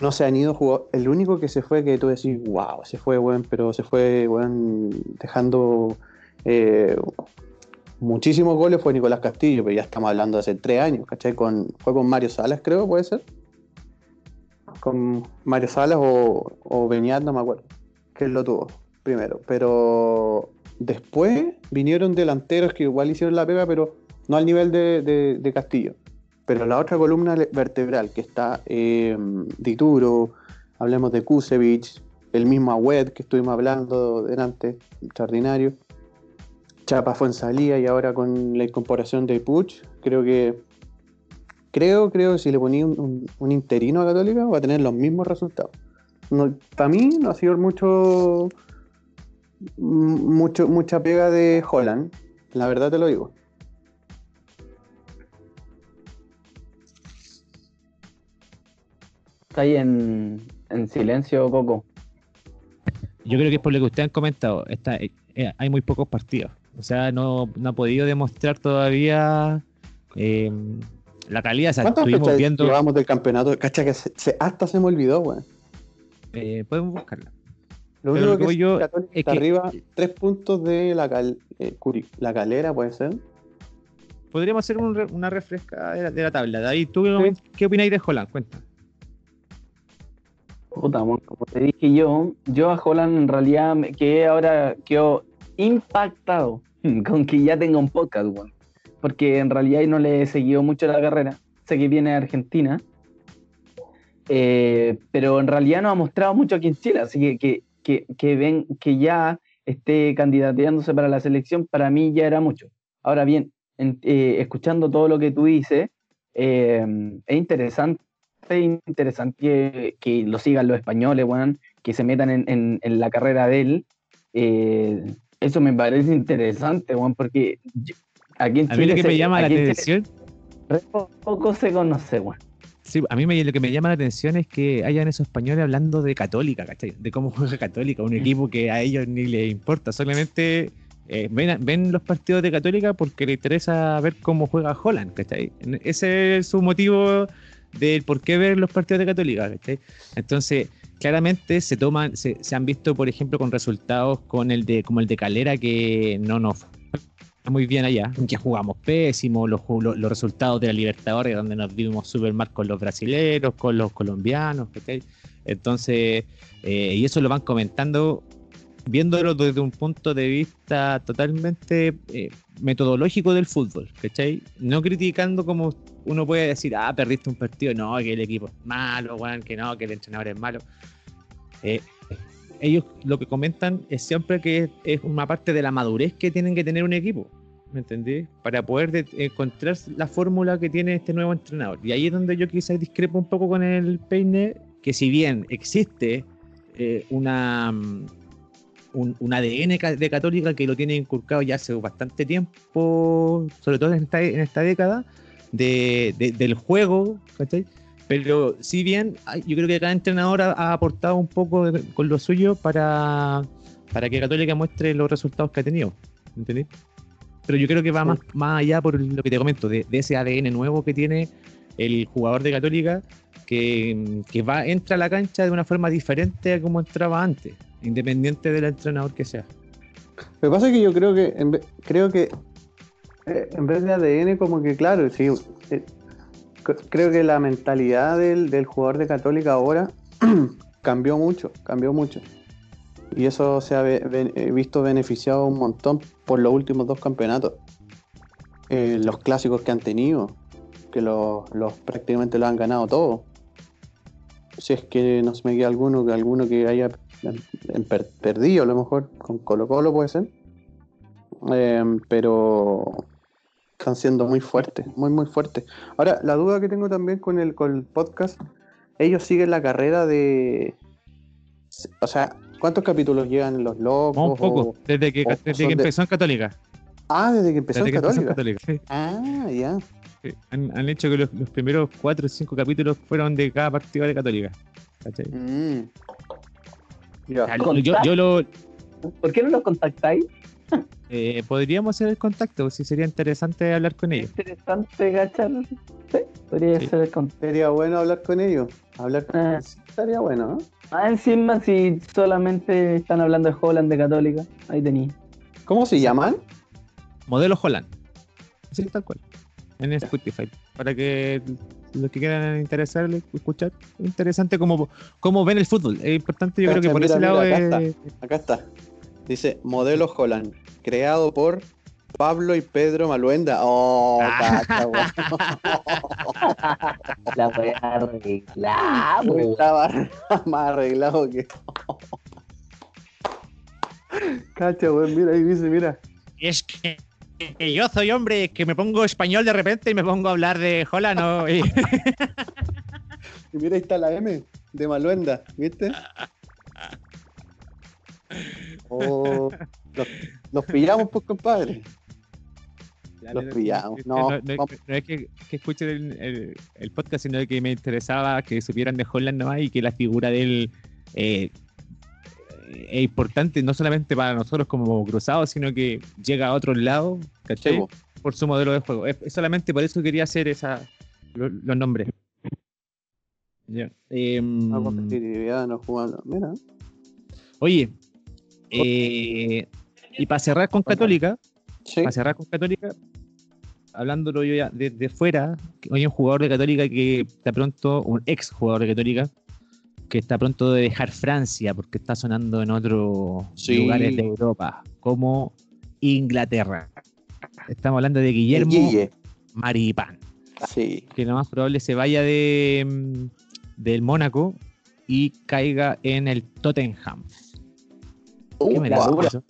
No se han ido jugadores. El único que se fue que tú decís, wow, se fue, weón, pero se fue, weón, dejando eh, muchísimos goles fue Nicolás Castillo, pero ya estamos hablando de hace tres años, ¿cachai? Con, fue con Mario Salas, creo, puede ser. Con Mario Salas o, o Beñat, no me acuerdo. que él lo tuvo, primero. Pero después vinieron delanteros que igual hicieron la pega, pero no al nivel de, de- de Castillo. Pero la otra columna vertebral, que está eh, Dituro, hablemos de Kusevich, el mismo Agüed que estuvimos hablando delante, extraordinario. Chapa fue en salida y ahora con la incorporación de Puch, creo que creo, creo si le ponía un interino a Católica va a tener los mismos resultados. No, para mí no ha sido mucho, mucho mucha pega de Holland, la verdad te lo digo. Está ahí en, en silencio, Coco. Yo creo que es por lo que ustedes han comentado. Está, eh, eh, hay muy pocos partidos. O sea, no, no ha podido demostrar todavía eh, la calidad. O sea, ¿Cuántas estuvimos viendo. llevamos del campeonato? Cacha que se- se- hasta se me olvidó, weón. eh, podemos buscarla. Lo único lo que que, yo Católica es está que- arriba, tres puntos de la, cal- eh, Curi- la calera, puede ser. Podríamos hacer un una refresca de la, de la tabla. David, ¿tú qué, Sí. qué opináis de Holland? Cuenta. Puta, como te dije yo, yo a Holland en realidad me quedé ahora, quedo impactado [LAUGHS] con que ya tenga un podcast, weón. Porque en realidad no le he seguido mucho la carrera. Sé que viene de Argentina. Eh, pero en realidad no ha mostrado mucho aquí en Chile. Así que, que, que, que ven que ya esté candidateándose para la selección, para mí ya era mucho. Ahora bien, en- eh, escuchando todo lo que tú dices, eh, es interesante interesante que, lo sigan los españoles, weón, que se metan en, en- en la carrera de él. Eh, eso me parece interesante, weón, porque yo- aquí en A mí lo Chile que se- me llama la Chile atención. poco se conoce, weón. Sí, a mí me- lo que me llama la atención es que hayan esos españoles hablando de Católica, ¿cachai? De cómo juega Católica, un equipo que a ellos ni les importa, solamente eh, ven, ven los partidos de Católica porque les interesa ver cómo juega Holland, ¿cachai? Ese es su motivo del por qué ver los partidos de Católica, ¿cachai? Entonces, claramente se toman, se, han visto, por ejemplo, con resultados con el de, como el de Calera, que no nos muy bien allá, que jugamos pésimo, los, los, resultados de la Libertadores, donde nos vimos súper mal con los brasileros, con los colombianos, ¿cachai? Entonces, eh, y eso lo van comentando viéndolo desde un punto de vista totalmente eh, metodológico del fútbol, ¿cachai? No criticando como uno puede decir, ah, perdiste un partido, no, que el equipo es malo, weón, que no, que el entrenador es malo. Eh, ellos lo que comentan es siempre que es, una parte de la madurez que tienen que tener un equipo, ¿me entendí? Para poder de- encontrar la fórmula que tiene este nuevo entrenador. Y ahí es donde yo quizás discrepo un poco con el Peine, que si bien existe eh, una, mm, un, un ADN de Católica que lo tiene inculcado ya hace bastante tiempo, sobre todo en esta, en esta década, de, de- del juego, ¿cachai? Pero si bien yo creo que cada entrenador ha, ha aportado un poco de- con lo suyo para, para que Católica muestre los resultados que ha tenido, ¿entendés? Pero yo creo que va más, más allá por lo que te comento, de, de ese ADN nuevo que tiene el jugador de Católica, que, va, entra a la cancha de una forma diferente a como entraba antes, independiente del entrenador que sea. Lo que pasa es que yo creo que en ve- creo que eh, en vez de ADN como que claro, sí, eh, creo que la mentalidad del, jugador de Católica ahora [CLEARS THROAT] cambió mucho, cambió mucho. Y eso se ha eh, visto beneficiado un montón por los últimos dos campeonatos. Los clásicos que han tenido, que los prácticamente lo han ganado todos. Si es que no se me queda alguno, que alguno que haya per- perdido, a lo mejor con Colo Colo puede ser. Em, pero están siendo muy fuertes, muy muy fuertes. Ahora, la duda que tengo también con el, con el podcast, ellos siguen la carrera de... O sea, ¿cuántos capítulos llevan los locos? Un poco, o- desde que, o- desde que de- empezó en Católica. Ah, desde que empezó Desde en que empezó en. Católica, sí. Ah, ya. Sí, Han, han hecho que los, los primeros cuatro o cinco capítulos fueron de cada partido de Católica. ¿cachai? Mm. O sea, yo, yo lo ¿Por qué no los contactáis? eh, podríamos hacer el contacto, si sería interesante hablar con ellos. Interesante, gachar. Sí, podría Sí. ser el contacto. Sería bueno hablar con ellos. Hablar con Ah. Estaría bueno, ¿no? Ah, encima, si solamente están hablando de Holland de Católica, ahí tenía. ¿Cómo se llaman? Modelo Holland. Así tal cual. En Spotify. Para que los que quieran interesarle, escuchar. Interesante cómo, cómo ven el fútbol. Es importante, yo creo que por mira, ese lado mira, es. Acá está. Dice Modelo Holland, creado por Pablo y Pedro Maluenda. Oh, Ah. cacha. [LAUGHS] La weá arreglada, po. Estaba [LAUGHS] más arreglado que. Cacha, weón, mira ahí dice, mira. Es que, que yo soy hombre que me pongo español de repente y me pongo a hablar de Holland. ¿no? Y- [LAUGHS] Y mira, ahí está la M de Maluenda, ¿viste? [LAUGHS] Oh, los, los pillamos, pues, compadre. Los pillamos. No, no, no- vamos. no es que, que escuchen el, el- el podcast, sino que me interesaba que supieran de Holland nomás y que la figura de él eh, es importante no solamente para nosotros como cruzados, sino que llega a otros lados, ¿cachai? Sí, por su modelo de juego. Es, es solamente por eso quería hacer esa, lo- los nombres. Ya. Em, Una competitividad, no jugando. Mira. oye, eh, y para cerrar con Católica, Sí. para cerrar con Católica, hablándolo yo ya desde fuera, hoy un jugador de Católica que está pronto, un ex jugador de Católica, que está pronto de dejar Francia porque está sonando en otros Sí. lugares de Europa, como Inglaterra. Estamos hablando de Guillermo Guille. Maripán, Sí. que lo más probable se vaya de mm, del Mónaco y caiga en el Tottenham. ¿Qué me Upa. dices eso?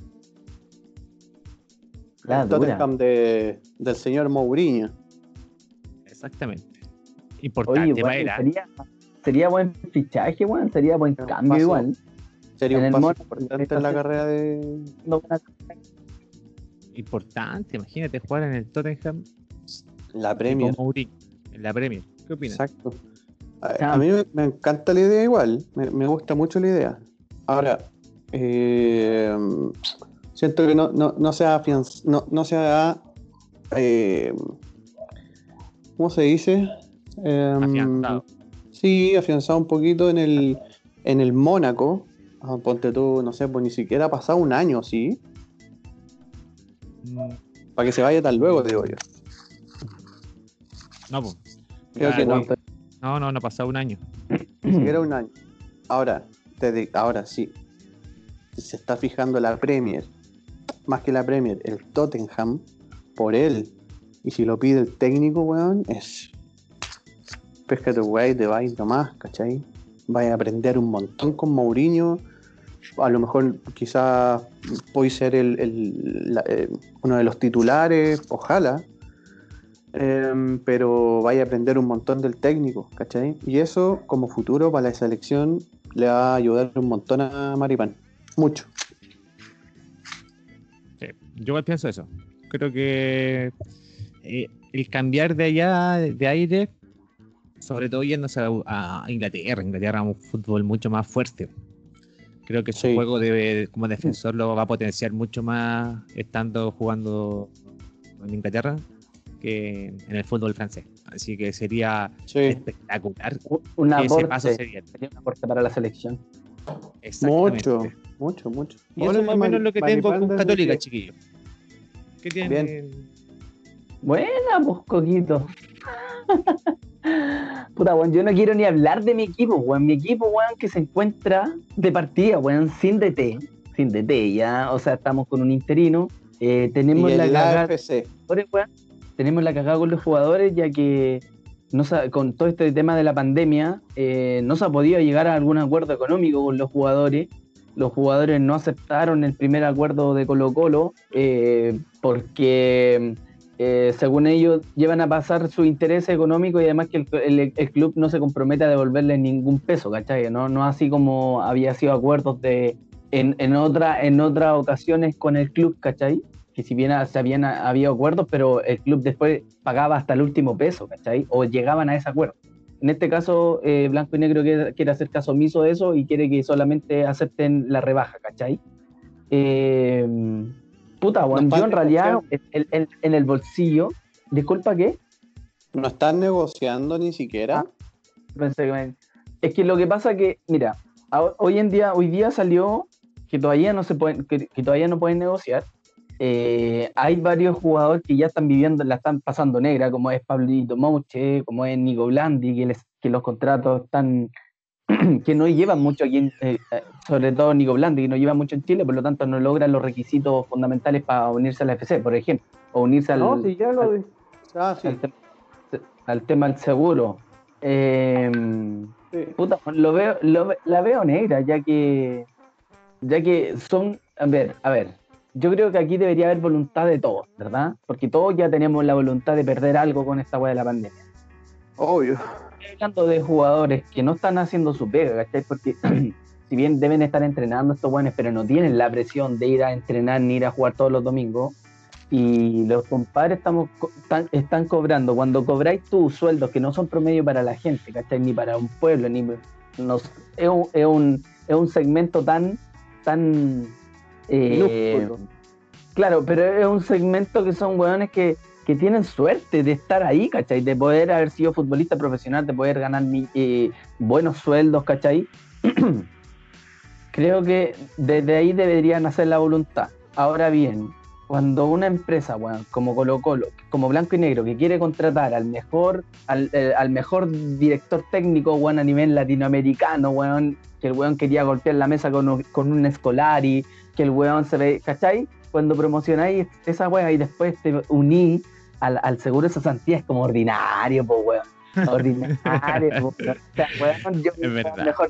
El. Tottenham de, del señor Mourinho. Exactamente. Importante Oye, sería buen fichaje, weón. Sería buen Un cambio paso. igual. Sería En un paso importante en la carrera de. No, Importante, imagínate jugar en el Tottenham La Premier. en la Premier. ¿Qué opinas? Exacto. A, mí me, me encanta la idea igual. Me, me gusta mucho la idea. Ahora, eh, siento que no, no, no se ha no, no se ha. eh, ¿Cómo se dice? Em, Afianzado. Sí, afianzado un poquito en el, en el Mónaco. Ah, ponte tú, no sé, pues ni siquiera ha pasado un año, ¿sí? Mm, Para que se vaya tan luego, digo yo. No, pues. Creo Ya, que no. no, no, no ha pasado un año. Ni siquiera un año. Ahora, te ahora sí. Se está fijando la Premier, más que la Premier, el Tottenham, por él. Y si lo pide el técnico, weón, es. Pesca tu weá y te vais nomás, ¿cachai? Vaya a aprender un montón con Mourinho. A lo mejor quizás puede ser eh, uno de los titulares, ojalá. Em, pero vaya a aprender un montón del técnico, ¿cachai? Y eso, como futuro para la selección, le va a ayudar un montón a Maripán. Mucho. Sí, yo pienso eso. Creo que eh, el cambiar de allá, de aire, sobre todo yéndose a, a Inglaterra, Inglaterra es un fútbol mucho más fuerte. Creo que su Sí. juego de, como defensor lo va a potenciar mucho más estando jugando en Inglaterra que en el fútbol francés. Así que sería Sí. espectacular un que ese paso se diera. Sería un aporte para la selección. Mucho, mucho, mucho. Y eso es más o menos lo que tengo con Católica, desde chiquillos. ¿Qué tienen? Buena, pues, Coquito. Puta, weón, yo no quiero ni hablar de mi equipo, weón. Mi equipo, weón, que se encuentra de partida, weón, sin DT. Sin DT, ya. O sea, estamos con un interino. Eh, tenemos y la cagada tenemos la cagada con los jugadores, ya que no sa- con todo este tema de la pandemia, eh, no se ha podido llegar a algún acuerdo económico con los jugadores. Los jugadores no aceptaron el primer acuerdo de Colo Colo eh, porque, eh, según ellos, llevan a pasar su interés económico y además que el, el- el club no se compromete a devolverle ningún peso, ¿cachai? No, no así como había sido acuerdos de, en, en, otra, en otras ocasiones con el club, ¿cachai? que si bien se habían había acuerdos, pero el club después pagaba hasta el último peso, ¿cachai? O llegaban a ese acuerdo. En este caso, eh, Blanco y Negro quiere, quiere hacer caso omiso de eso y quiere que solamente acepten la rebaja, ¿cachai? Eh, puta, bueno, Nos yo en realidad en, en- en el bolsillo, disculpa, ¿qué? No están negociando ni siquiera. Pensé que me- Es que lo que pasa que, mira, hoy en día, hoy día salió que todavía no se pueden, que, que todavía no pueden negociar, eh, hay varios jugadores que ya están viviendo, la están pasando negra, como es Pablito Mouche, como es Nico Blandi, que, les- que los contratos están [CLEARS THROAT] que no llevan mucho aquí, en- eh, eh, sobre todo Nico Blandi, que no lleva mucho en Chile, por lo tanto no logran los requisitos fundamentales para unirse a la FC, por ejemplo, o unirse al, No, si ya lo di- Ah, sí, al, tem- al tema del seguro. Eh, sí. Puta, lo veo, lo la veo negra, ya que, ya que son, a ver, a ver, yo creo que aquí debería haber voluntad de todos, ¿verdad? Porque todos ya tenemos la voluntad de perder algo con esta weá de la pandemia. Obvio. Hablando de jugadores que no están haciendo su pega, ¿cachai? Porque [CLEARS THROAT] si bien deben estar entrenando estos buenos, pero no tienen la presión de ir a entrenar ni ir a jugar todos los domingos. Y los compadres estamos, están, están cobrando. Cuando cobráis tus sueldos que no son promedio para la gente, ¿cachai? Ni para un pueblo, ni nos, es, un, es, un, es un segmento tan, tan eh. Claro, pero es un segmento que son hueones que, que tienen suerte de estar ahí, ¿cachai? De poder haber sido futbolista profesional, de poder ganar eh, buenos sueldos, ¿cachai? [CLEARS THROAT] Creo que desde ahí deberían hacer la voluntad. Ahora bien, cuando una empresa, weón, como Colo Colo, como Blanco y Negro, que quiere contratar al mejor, al, eh, al mejor director técnico, weón, a nivel latinoamericano, weón, que el weón quería golpear la mesa con, un- con un Escolari, que el weón se ve, ¿cachai? Cuando promocionáis esa weá y después te uní al, al seguro de cesantía es como ordinario, pues weón. Ordinario, po, weón. O sea, weón, yo [LAUGHS] mejor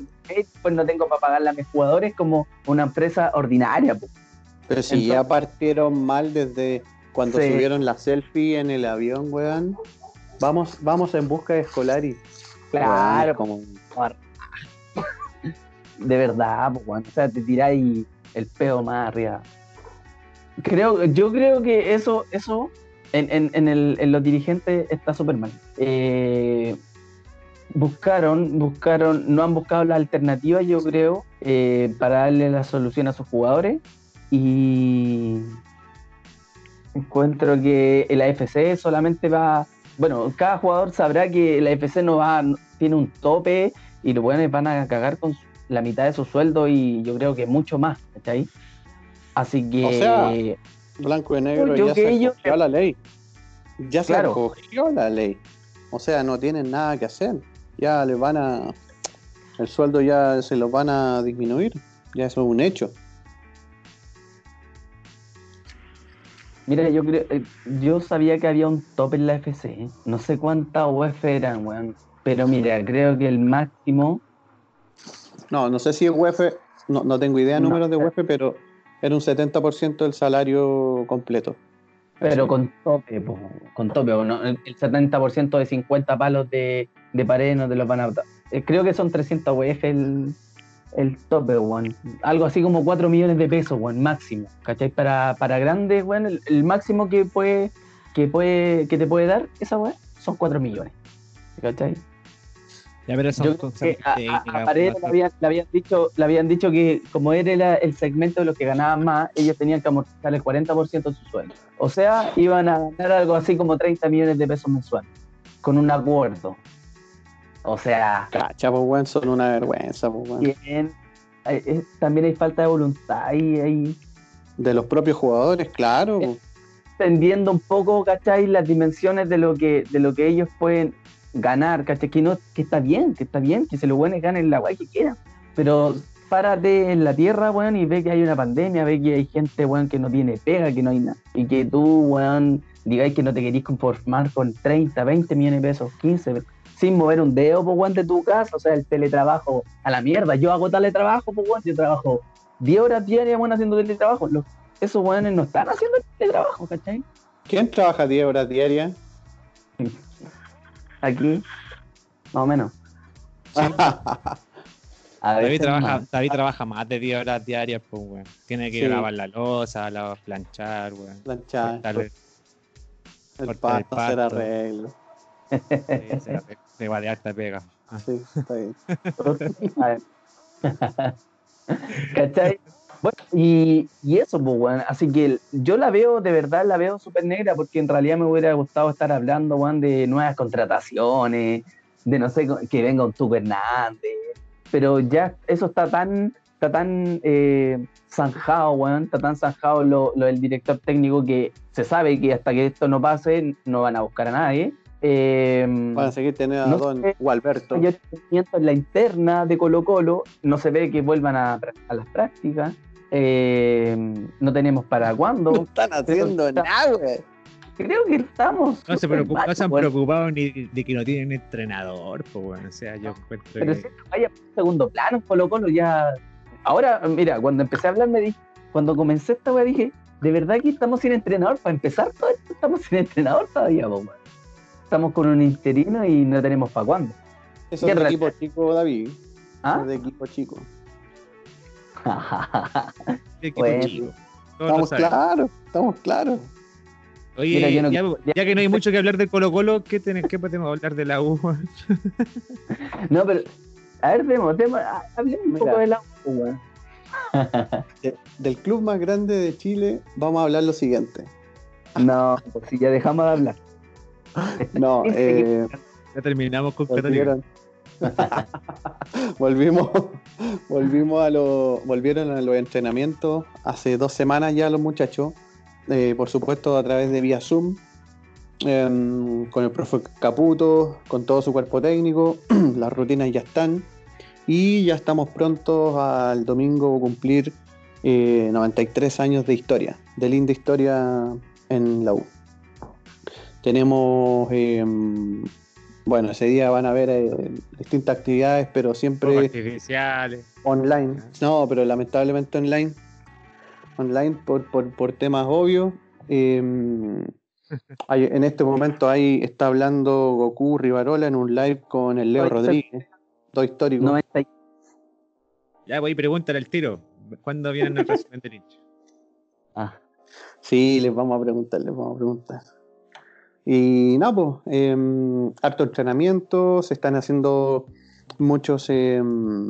pues no tengo para pagarle a mis jugadores como una empresa ordinaria, po. Pero si Entonces- ya partieron mal desde cuando Sí. subieron la selfie en el avión, weón. Vamos, vamos en busca de Scolari. Claro, Weón, como [LAUGHS] de verdad, pues, weón. O sea, te tiráis el peo más arriba. Creo, yo creo que eso, eso en, en- en el- en los dirigentes está súper mal. Eh, buscaron, buscaron, no han buscado la alternativa, yo creo, eh, para darle la solución a sus jugadores. Y encuentro que el AFC solamente va. Bueno, cada jugador sabrá que el AFC no va, tiene un tope y los buenos van a cagar con la mitad de su sueldo y yo creo que mucho más, ¿cachai? Así que. Blanco y negro Yo ya se ellos- acogió a la ley. Ya Claro. se acogió la ley. O sea, no tienen nada que hacer. Ya les van a. El sueldo ya se los van a disminuir. Ya eso es un hecho. Mira, yo creo, eh, yo sabía que había un tope en la FC, ¿eh? no sé cuántas UF eran, weón. Pero mira, creo que el máximo, No, no sé si es UEF, no, no tengo idea de No. números de UEF, pero era un 70% del salario completo. pero con tope, con tope, no, el el 70% de 50 palos de, de pared no te los van a dar. Eh, Creo que son 300 UF el, el tope, weón. Algo así como 4 millones de pesos, weón, máximo. ¿Cachai? Para, para grandes, weón, el, el máximo que puede, que puede, que te puede dar esa weón son 4 millones. ¿Cachai? Ya, pero que a, a- a Paredes más le habían, le habían dicho, le habían dicho que como era el, segmento de los que ganaban más, ellos tenían que amortizar el 40% de su sueldo. O sea, iban a ganar algo así como 30 millones de pesos mensuales, con un acuerdo. O sea, Cacha, pues, weón, son una vergüenza, pues, weón. bien, hay- es- también hay falta de voluntad y hay De los propios jugadores, claro. pues. entendiendo un poco, ¿cachai? Las dimensiones de lo que, de lo que ellos pueden ganar, ¿cachai? Que, no, que está bien, que está bien, que se lo buenos ganen la guay que quieran. Pero párate en la tierra, weón, y ve que hay una pandemia, ve que hay gente, weón, que no tiene pega, que no hay nada. Y que tú, weón, digáis que no te querís conformar con 30, 20 millones de pesos, 15, sin mover un dedo, pues, weón, de tu casa. O sea, el teletrabajo a la mierda. Yo hago teletrabajo, pues, weón, yo trabajo 10 horas diarias, weón, haciendo teletrabajo. Los, esos weones no están haciendo teletrabajo, ¿cachai? ¿Quién trabaja 10 horas diarias? Aquí, más o menos. [LAUGHS] A David trabaja, más. David trabaja más de 10 horas diarias, pues, weón. Tiene que Sí. lavar la losa, lavar, planchar, weón. Planchar, cortar- el cortar el pasto, hacer arreglo. eh, se va de harta pega. Ah, Sí, está bien. [LAUGHS] A ver. [LAUGHS] ¿Cachai? Bueno, y, y eso, pues, weón. Así que yo la veo, de verdad, la veo súper negra, porque en realidad me hubiera gustado estar hablando, weón, de nuevas contrataciones, de no sé, que venga un Tuco Hernández. Pero ya eso está tan, está tan eh, zanjado, weón, está tan zanjado lo, lo del director técnico que se sabe que hasta que esto no pase no van a buscar a nadie. Eh, Van a seguir teniendo a no Don sé. Gualberto. en la interna de Colo Colo, no se ve que vuelvan a, a las prácticas, eh, no tenemos para cuándo. [LAUGHS] No están haciendo nada, güey. Creo que estamos. No se, súper preocup- mal, no se han preocupado ni de que no tienen entrenador, pues bueno, o sea, yo encuentro Pero que- si esto vaya por segundo plano, Colo Colo ya. Ahora, mira, cuando empecé a hablar, me dije, cuando comencé esta weá, dije, de verdad que estamos sin entrenador. Para empezar todo esto, estamos sin entrenador todavía. Estamos con un interino y no tenemos para cuándo. Eso ¿Qué es de equipo chico, David. Eso ¿Ah? es de equipo chico. [LAUGHS] Bueno. chico. Todos lo Estamos claros, estamos claros. Oye, Mira, yo no- ya, ya que no hay mucho que hablar del Colo Colo, ¿qué, tenés, ¿qué podemos hablar de la U? [LAUGHS] no, pero, a ver, ah, hablemos un Mira. poco de la U. [LAUGHS] De- del club más grande de Chile, vamos a hablar lo siguiente. No, pues si ya dejamos de hablar. No, eh, ya terminamos con Católica. [LAUGHS] volvimos, volvimos a los, volvieron a los entrenamientos. Hace dos semanas ya los muchachos, eh, por supuesto a través de vía Zoom, em, con el profe Caputo, con todo su cuerpo técnico, [CLEARS THROAT] las rutinas ya están. Y ya estamos prontos al domingo cumplir eh, 93 años de historia, de linda historia en la U. Tenemos, em, bueno, ese día van a haber eh, distintas actividades, pero siempre artificiales. online. No, pero lamentablemente online. Online por, por, por temas obvios. Em, [LAUGHS] hay- en este momento ahí está hablando Goku Rivarola en un live con el Leo Rodríguez, dos históricos. 90 y- Ya voy, pregúntale al tiro. ¿Cuándo vienen el [LAUGHS] resumen del hincha? Ah, Sí, les vamos a preguntar, les vamos a preguntar. Y nada, pues, em, harto entrenamiento, se están haciendo muchos em,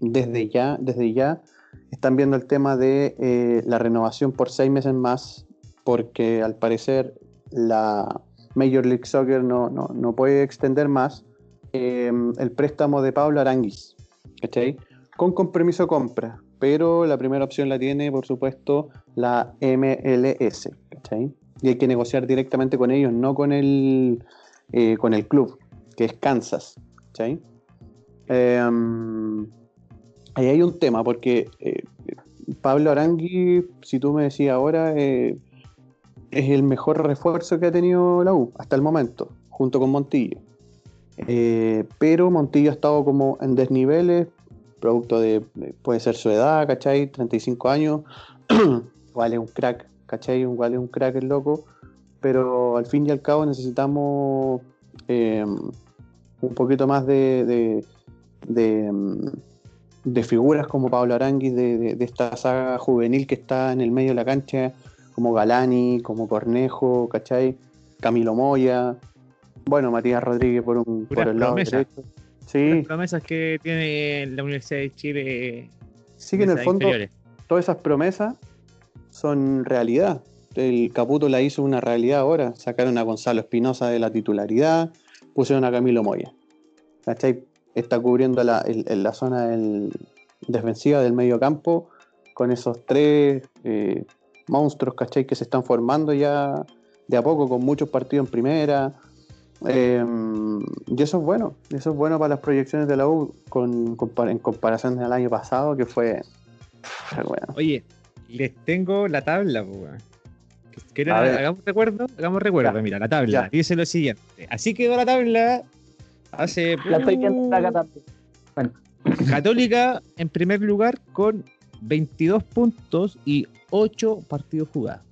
desde ya, desde ya. Están viendo el tema de eh, la renovación por seis meses más, porque al parecer la Major League Soccer no, no, no puede extender más em, el préstamo de Pablo Aranguis, ¿cachai? Con compromiso compra, pero la primera opción la tiene, por supuesto, la MLS, ¿cachai? Y hay que negociar directamente con ellos, no con el, eh, con el club, que es Kansas, ¿cachai? Em, ahí hay un tema, porque eh, Pablo Arangui, si tú me decías ahora, eh, es el mejor refuerzo que ha tenido la U hasta el momento, junto con Montillo. Pero Montillo ha estado como en desniveles, producto de, de- puede ser su edad, ¿cachai? 35 años, [CLEARS THROAT] es un crack, ¿cachai? Igual es un crack el loco, pero al fin y al cabo necesitamos eh, un poquito más de, de, de, mm, de figuras como Pablo Aranguis, de, esta saga juvenil que está en el medio de la cancha, como Galani, como Cornejo, ¿cachai? Camilo Moya, bueno, Matías Rodríguez por, un, por el lado derecho. Sí, Las promesas que tiene la Universidad de Chile. sí que en el fondo inferiores. todas esas promesas son realidad. El Caputo la hizo una realidad ahora. Sacaron a Gonzalo Espinosa de la titularidad, pusieron a Camilo Moya. ¿Cachai? Está cubriendo la, la zona del- defensiva del medio campo con esos tres eh, monstruos, ¿cachai? Que se están formando ya de a poco con muchos partidos en primera. Eh, y eso es bueno, eso es bueno para las proyecciones de la U con, en comparación al año pasado, que fue. Bueno. Oye, les tengo la tabla, po, weón. ¿Quieren- A ver. hagamos recuerdo? Hagamos recuerdo, Ya. mira, la tabla. Ya. Dice lo siguiente. Así quedó la tabla hace. la estoy viendo acá también. Católica en primer lugar con 22 puntos y 8 partidos jugados.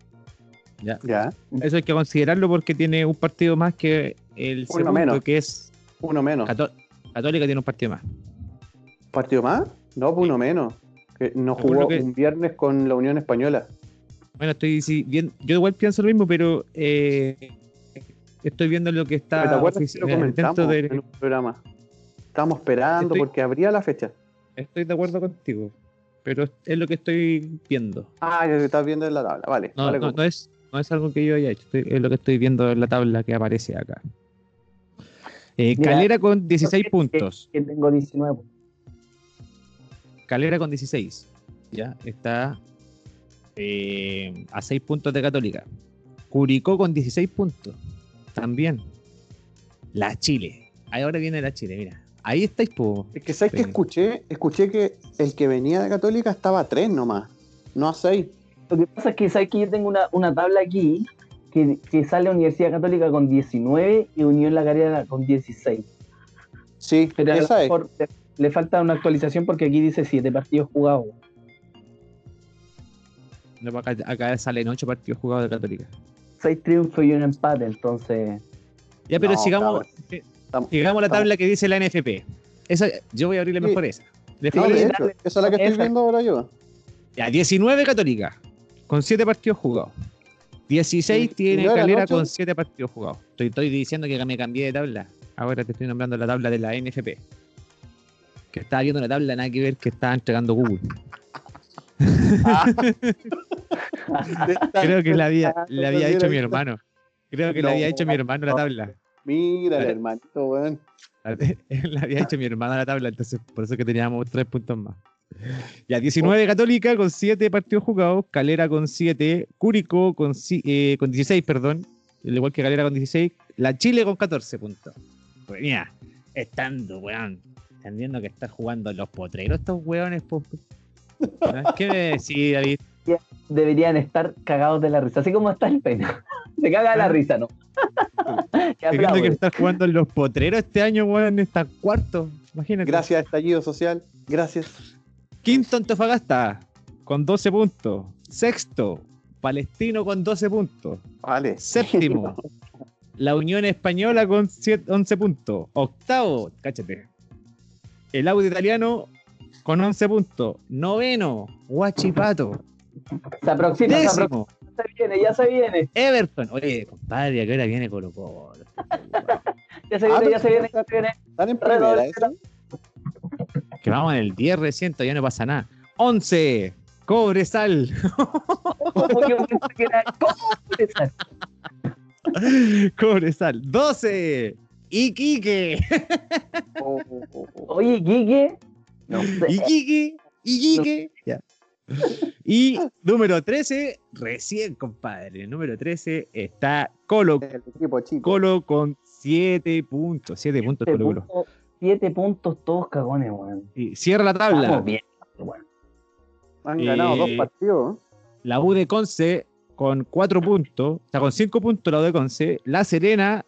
Ya. Ya, Eso hay que considerarlo porque tiene un partido más que el Uno segundo, menos. que es uno menos. Cató- Católica tiene un partido más. ¿Partido más? No, pues uno menos. Que no jugó lo que- un viernes con la Unión Española. Bueno, estoy bien, yo igual pienso lo mismo, pero eh, estoy viendo lo que está ¿Te acuerdas ofici- que lo eh, comentamos en un programa? Estábamos esperando Estoy- porque abría la fecha. Estoy de acuerdo contigo, pero es lo que estoy viendo. Ah, ya te estás viendo en la tabla. Vale, No, vale, no, compa. no es, no es algo que yo haya hecho, estoy- es lo que estoy viendo en la tabla que aparece acá. Eh, Mira, Calera con 16 puntos. Que tengo 19. Calera con 16. Ya está eh, a 6 puntos de Católica. Curicó con 16 puntos. También. La Chile. Ahí ahora viene la Chile, mira. Ahí estáis, po. Es que sabes que escuché, escuché que el que venía de Católica estaba a 3 nomás, no a 6. Lo que pasa es que sabes que yo tengo una, una tabla aquí que, que sale Universidad Católica con 19 y Unión La Calera con 16. Sí, Pero a lo esa es. Le, falta una actualización porque aquí dice 7 partidos jugados. No, Acá, acá salen 8 partidos jugados de Católica. 6 triunfos y un empate, entonces. Ya, pero No, sigamos, eh, Estamos- sigamos la tabla que dice la NFP. Esa, yo voy a abrirle Sí. mejor esa. No, de hecho, esa es la que estoy Esa. viendo ahora yo. Ya, 19 Católica, con 7 partidos jugados. 16 ¿Y- tiene Calera con 7 partidos jugados. Estoy, estoy diciendo que me cambié de tabla. Ahora te estoy nombrando la tabla de la NFP. Que estaba viendo una tabla nada que ver que estaba entregando Google. Creo que la había, la había hecho mi hermano. Creo que [LAUGHS] la había hecho mi hermano la tabla. Mira, el hermanito, weón. La, la había hecho mi hermana la tabla, entonces por eso que teníamos tres puntos más. Ya, 19 Católica con 7 partidos jugados, Calera con 7, Curicó con, eh, con 16, perdón, al igual que Calera con 16, la Chile con 14 puntos. Pues mira, estando, weón, están viendo que están jugando los potreros estos. ¿No? ¿Qué [LAUGHS] me decís, David? Deberían estar cagados de la risa, así como está el pene. [LAUGHS] Se caga la risa, ¿no? [LAUGHS] Que viendo están jugando los potreros este año, weón, está cuarto. Imagínate. Gracias, estallido social. Gracias. Quinto Antofagasta con 12 puntos. Sexto, Palestino con 12 puntos. Vale. Séptimo, la Unión Española con 7 11 puntos. Octavo, cáchate. El Audio Italiano con 11 puntos. Noveno, Huachipato. Se aproxima, se aproxima, Décimo, ya se viene, ya se viene. Everton. Oye, compadre, ¿a qué hora viene Colo Colo? [LAUGHS] Ya se Ah, viene, ya pero se viene, ya se viene. ¿Están en primera eso? Que vamos en el 10 recién, todavía no pasa nada. 11, Cobresal. [LAUGHS] ¿Cómo que pensé que era? ¿Cómo empezar? Cobresal. [LAUGHS] 12, Iquique. Oh, [LAUGHS] oh, oh, oh. Oye, Quique, no sé. Iquique, Iquique. Ya. Y número 13, recién, compadre. Número 13 está Colo. El equipo chico. Colo con 7 puntos. 7 puntos, Siete Colo Colo. puntos, siete puntos todos cagones, weón. Y cierra la tabla. Estamos bien, weón. Han ganado dos Eh, partidos. La U de Conce con 4 puntos. O sea, con 5 puntos la U de Conce. La Serena,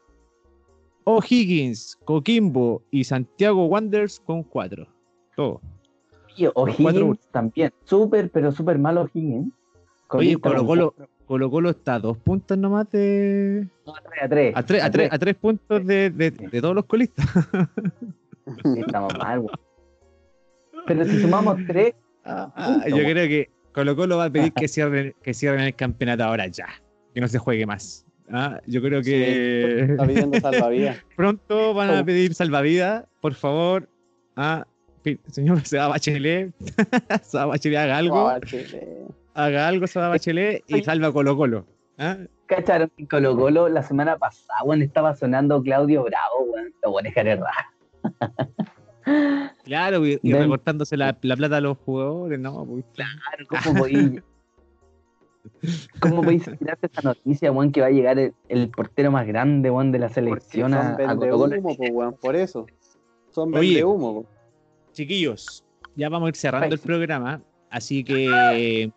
O'Higgins, Coquimbo y Santiago Wanderers con 4. Todo. O'Higgins también. Súper, pero súper malo O'Higgins. Oye, Colo Colo, cuatro. Colo Colo está a 2 puntos nomás de. No, a tres, a tres. A 3 a tres, a tres puntos de, de- de todos los colistas. Estamos mal, weón. Pero si sumamos tres, [LAUGHS] Ah, yo creo que Colo Colo va a pedir que [LAUGHS] cierren, que cierren el campeonato ahora ya. Que no se juegue más. Ah, yo creo que Está pidiendo salvavidas. [LAUGHS] pronto van a pedir salvavidas. Por favor, ah, señor Seba Bachelet, [LAUGHS] Seba Bachelet haga algo, haga algo Seba Bachelet y salva a Colo Colo. ¿ah? cacharon Colo Colo la semana pasada, weón, estaba sonando Claudio Bravo, weón. Lo bueno es que era raja. Claro, y, recortándose la, la plata a los jugadores, no, pues, Claro, ¿cómo podéis? ¿Cómo podéis tirarte esta noticia, weón, que va a llegar el, el portero más grande, weón, de la Porque selección a, son a humo, po, por eso. Son Oye. vende humo. po. chiquillos, ya vamos a ir cerrando el programa, así que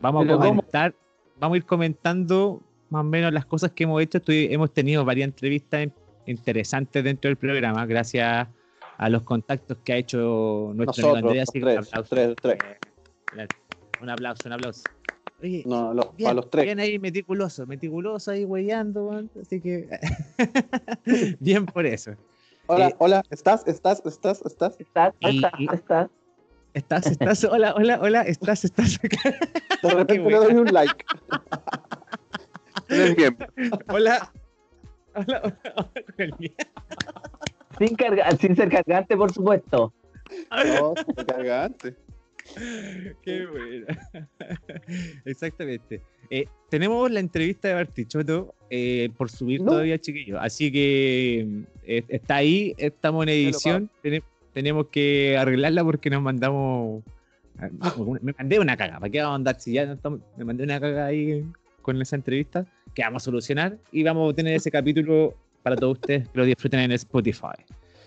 vamos a comentar, vamos a ir comentando más o menos las cosas que hemos hecho. Estoy- hemos tenido varias entrevistas in- interesantes dentro del programa, gracias a los contactos que ha hecho nuestro amigo Nosotros, Andrea. los así que un tres, aplauso. tres, tres. Un aplauso, un aplauso. Oye, No, los, Bien, para los tres. bien ahí meticuloso, meticuloso ahí huellando, weón, así que [LAUGHS] bien por eso. Hola, eh, hola, ¿estás? ¿Estás? ¿Estás? ¿Estás? Estás, Y- estás, estás. Estás, estás, hola, hola, hola, estás, estás acá. [LAUGHS] De repente le doy un like. Miembro. Hola. Hola, hola, hola. Sin, carga, sin ser cargante, por supuesto. No, qué cagante. [LAUGHS] Qué bueno. [LAUGHS] Exactamente. Eh, tenemos la entrevista de Bartichotto eh, por subir No. todavía, chiquillos. Así que eh, está ahí, estamos en edición. Tene- tenemos que arreglarla porque nos mandamos. Me mandé una caga. ¿Para qué vamos a andar si ya no estamos- me mandé una caga ahí con esa entrevista que vamos a solucionar y vamos a tener ese capítulo para todos ustedes que lo disfruten en Spotify.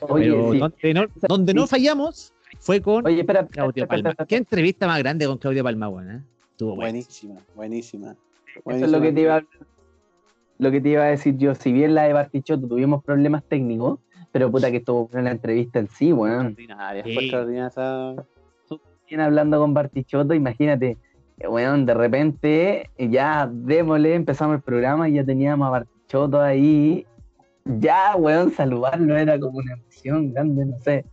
Oye, Pero sí. donde, no, donde no fallamos fue con Oye, espera, Claudio espera, Palma. espera, ¿Qué entrevista más grande con Claudio Palma, buena? ¿eh? Estuvo. Buenísima, buenísima. Eso es lo que te iba a, lo que te iba a decir yo. Si bien la de Bartichotto tuvimos problemas técnicos, pero puta que estuvo buena la entrevista en sí, weón. Sí. hablando con Bartichotto, imagínate, eh, weón, de repente ya démosle, empezamos el programa y ya teníamos a Bartichotto ahí. Ya, weón, saludarlo era como una emoción grande, no sé.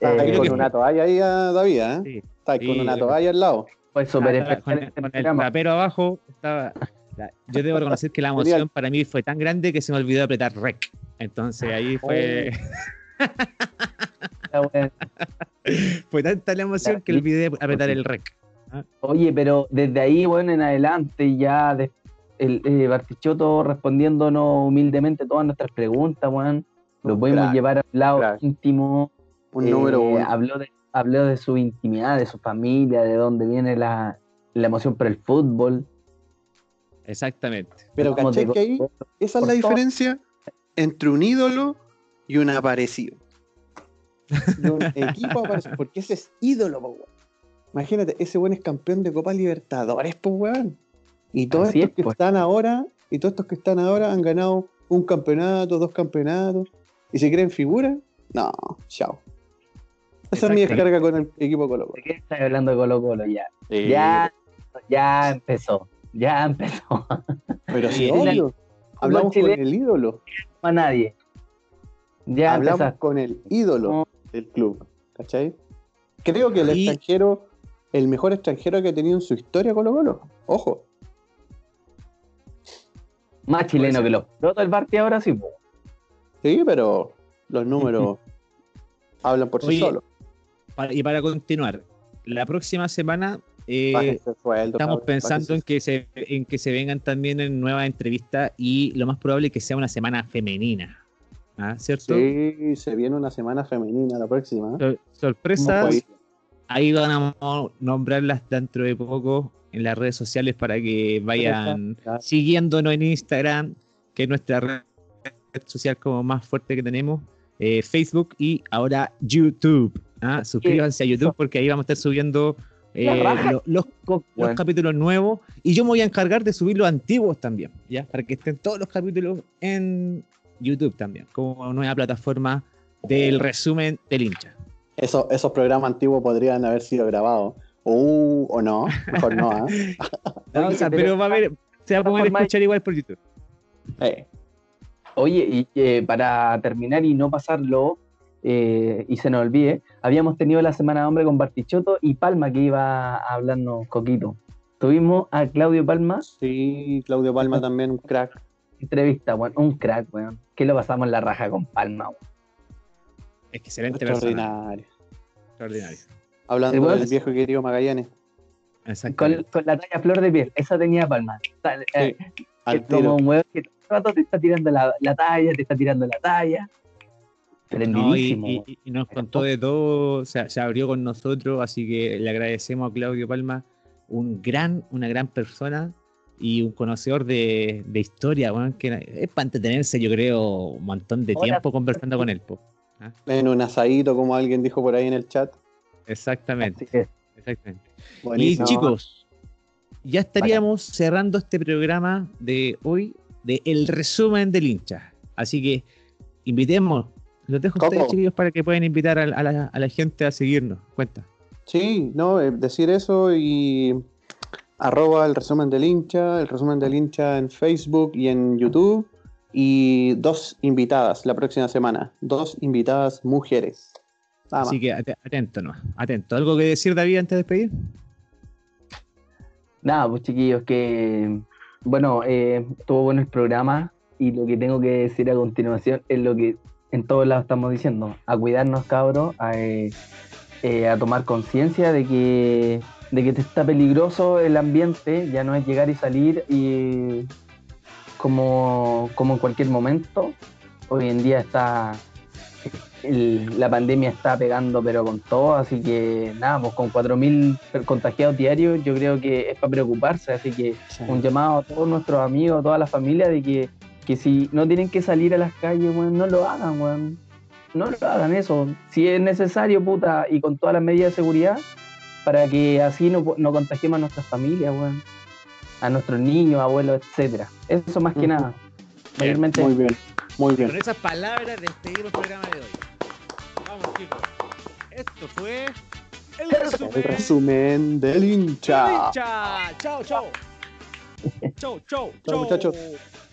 Está ahí Eh, con que una toalla ahí ah, todavía, ¿eh? Sí. Está ahí con Sí, una toalla al lado. fue súper con, el, con abajo. Estaba, la- yo debo reconocer que la emoción Genial. para mí fue tan grande que se me olvidó apretar rec. Entonces ahí fue, [LAUGHS] weón. fue tanta la emoción que olvidé apretar el rec. Oye, pero desde ahí, bueno, en adelante, ya de- el eh, Bartichotto respondiéndonos humildemente todas nuestras preguntas, weón. Lo Un pudimos crack, llevar al lado íntimo. Un eh, número uno. Habló de, habló de su intimidad, de su familia, de dónde viene la, la emoción por el fútbol. Exactamente. Pero ¿cachai que ahí? Esa es la todo. diferencia entre un ídolo y un aparecido. Un [LAUGHS] equipo aparecido. Porque ese es ídolo, po, weón. Imagínate, ese buen es campeón de Copa Libertadores, pues, weón. Y todos Así estos es, que pues. están ahora, y todos estos que están ahora han ganado un campeonato, dos campeonatos. ¿Y se creen figuras? No, chao. Esa es mi descarga con el equipo Colo ¿De qué estás hablando de Colo Colo ya? Colo. Ya, ya empezó. Ya empezó. Pero sí, [LAUGHS] obvio. Hablamos Chile- con el ídolo. a nadie. Ya Hablamos empezaste. con el ídolo No. del club. ¿Cachai? Creo que el extranjero, el mejor extranjero que ha tenido en su historia Colo Colo. Ojo. Más chileno que los protos del Barti ahora sí. Sí, pero los números [LAUGHS] hablan por sí solos. Y para continuar, la próxima semana eh, sueldo, estamos cabrón, pensando en que, se, en que se vengan también en nuevas entrevistas y lo más probable es que sea una semana femenina. ¿Ah? ¿Cierto? Sí, se viene una semana femenina la próxima. Sor- Sorpresas. Ahí van a nombrarlas dentro de poco en las redes sociales para que vayan siguiéndonos en Instagram, que es nuestra red social como más fuerte que tenemos, eh, Facebook y ahora YouTube. ¿Ah? Suscríbanse a YouTube porque ahí vamos a estar subiendo eh, lo- los, los Bueno. capítulos nuevos y yo me voy a encargar de subir los antiguos también, ¿ya? Para que estén todos los capítulos en YouTube también, como nueva plataforma del resumen del hincha. Eso- esos programas antiguos podrían haber sido grabados. O, o no, mejor no. ¿ah? No, o Oye, sea, pero- va a haber, se va a poder escuchar igual por YouTube. Eh, Oye, y eh, para terminar y no pasarlo eh, y se nos olvide, habíamos tenido la Semana de Hombre con Bartichotto y Palma que iba a hablarnos coquito. Tuvimos a Claudio Palma, sí, Claudio Palma también, un crack. entrevista, weón, un crack, weón. Que lo pasamos en la raja con Palma, weón. Excelente persona. Extraordinario. Extraordinario. Hablando del viejo querido Magallanes. Con, con la talla flor de piel, esa tenía Palma. Tal- eh, Al es como un weón que todo el rato te está tirando la, la talla, te está tirando la talla. No, y, Prendidísimo. y- nos contó de todo, o sea, se abrió con nosotros, así que le agradecemos a Claudio Palma, un gran, una gran persona y un conocedor de, de historia, weón, que es para entretenerse, yo creo, un montón de Hola. tiempo conversando con él. po. En un asadito, como alguien dijo por ahí en el chat. Exactamente, exactamente. Buenísimo. Y chicos, ya estaríamos cerrando este programa de hoy de el resumen del hincha. Así que invitemos, los dejo a ustedes, chiquillos, para que puedan invitar a, a la, a la gente a seguirnos. Cuenta. Sí, no, eh, decir eso y arroba el resumen del hincha, el resumen del hincha en Facebook y en YouTube. Y dos invitadas la próxima semana. Dos invitadas mujeres. Nada más. Así que at- atento, ¿no? Atento. ¿Algo que decir, David, antes de despedir? Nada, pues chiquillos, que bueno, eh, estuvo bueno el programa y lo que tengo que decir a continuación es lo que en todos lados estamos diciendo, a cuidarnos cabros, a, eh, eh, a tomar conciencia de que, de que está peligroso el ambiente, ya no es llegar y salir y como, como en cualquier momento, hoy en día está, el- la pandemia está pegando pero con todo, así que nada, pues con 4.000 per- contagiados diarios yo creo que es para preocuparse, así que un llamado a todos nuestros amigos, a toda la familia de que, que si no tienen que salir a las calles, weón, no lo hagan, weón. No lo hagan eso. Si es necesario, puta, y con todas las medidas de seguridad, para que así no, no contagiemos a nuestras familias, weón. A nuestros niños, abuelos, etcétera. Eso más que nada. Mayormente Muy bien, muy bien. Con esas palabras despedimos el programa de hoy. Vamos, chicos. Esto fue el resumen. El resumen del hincha. hincha. Chao, chao. Chao, chao, Chao, muchachos. chao.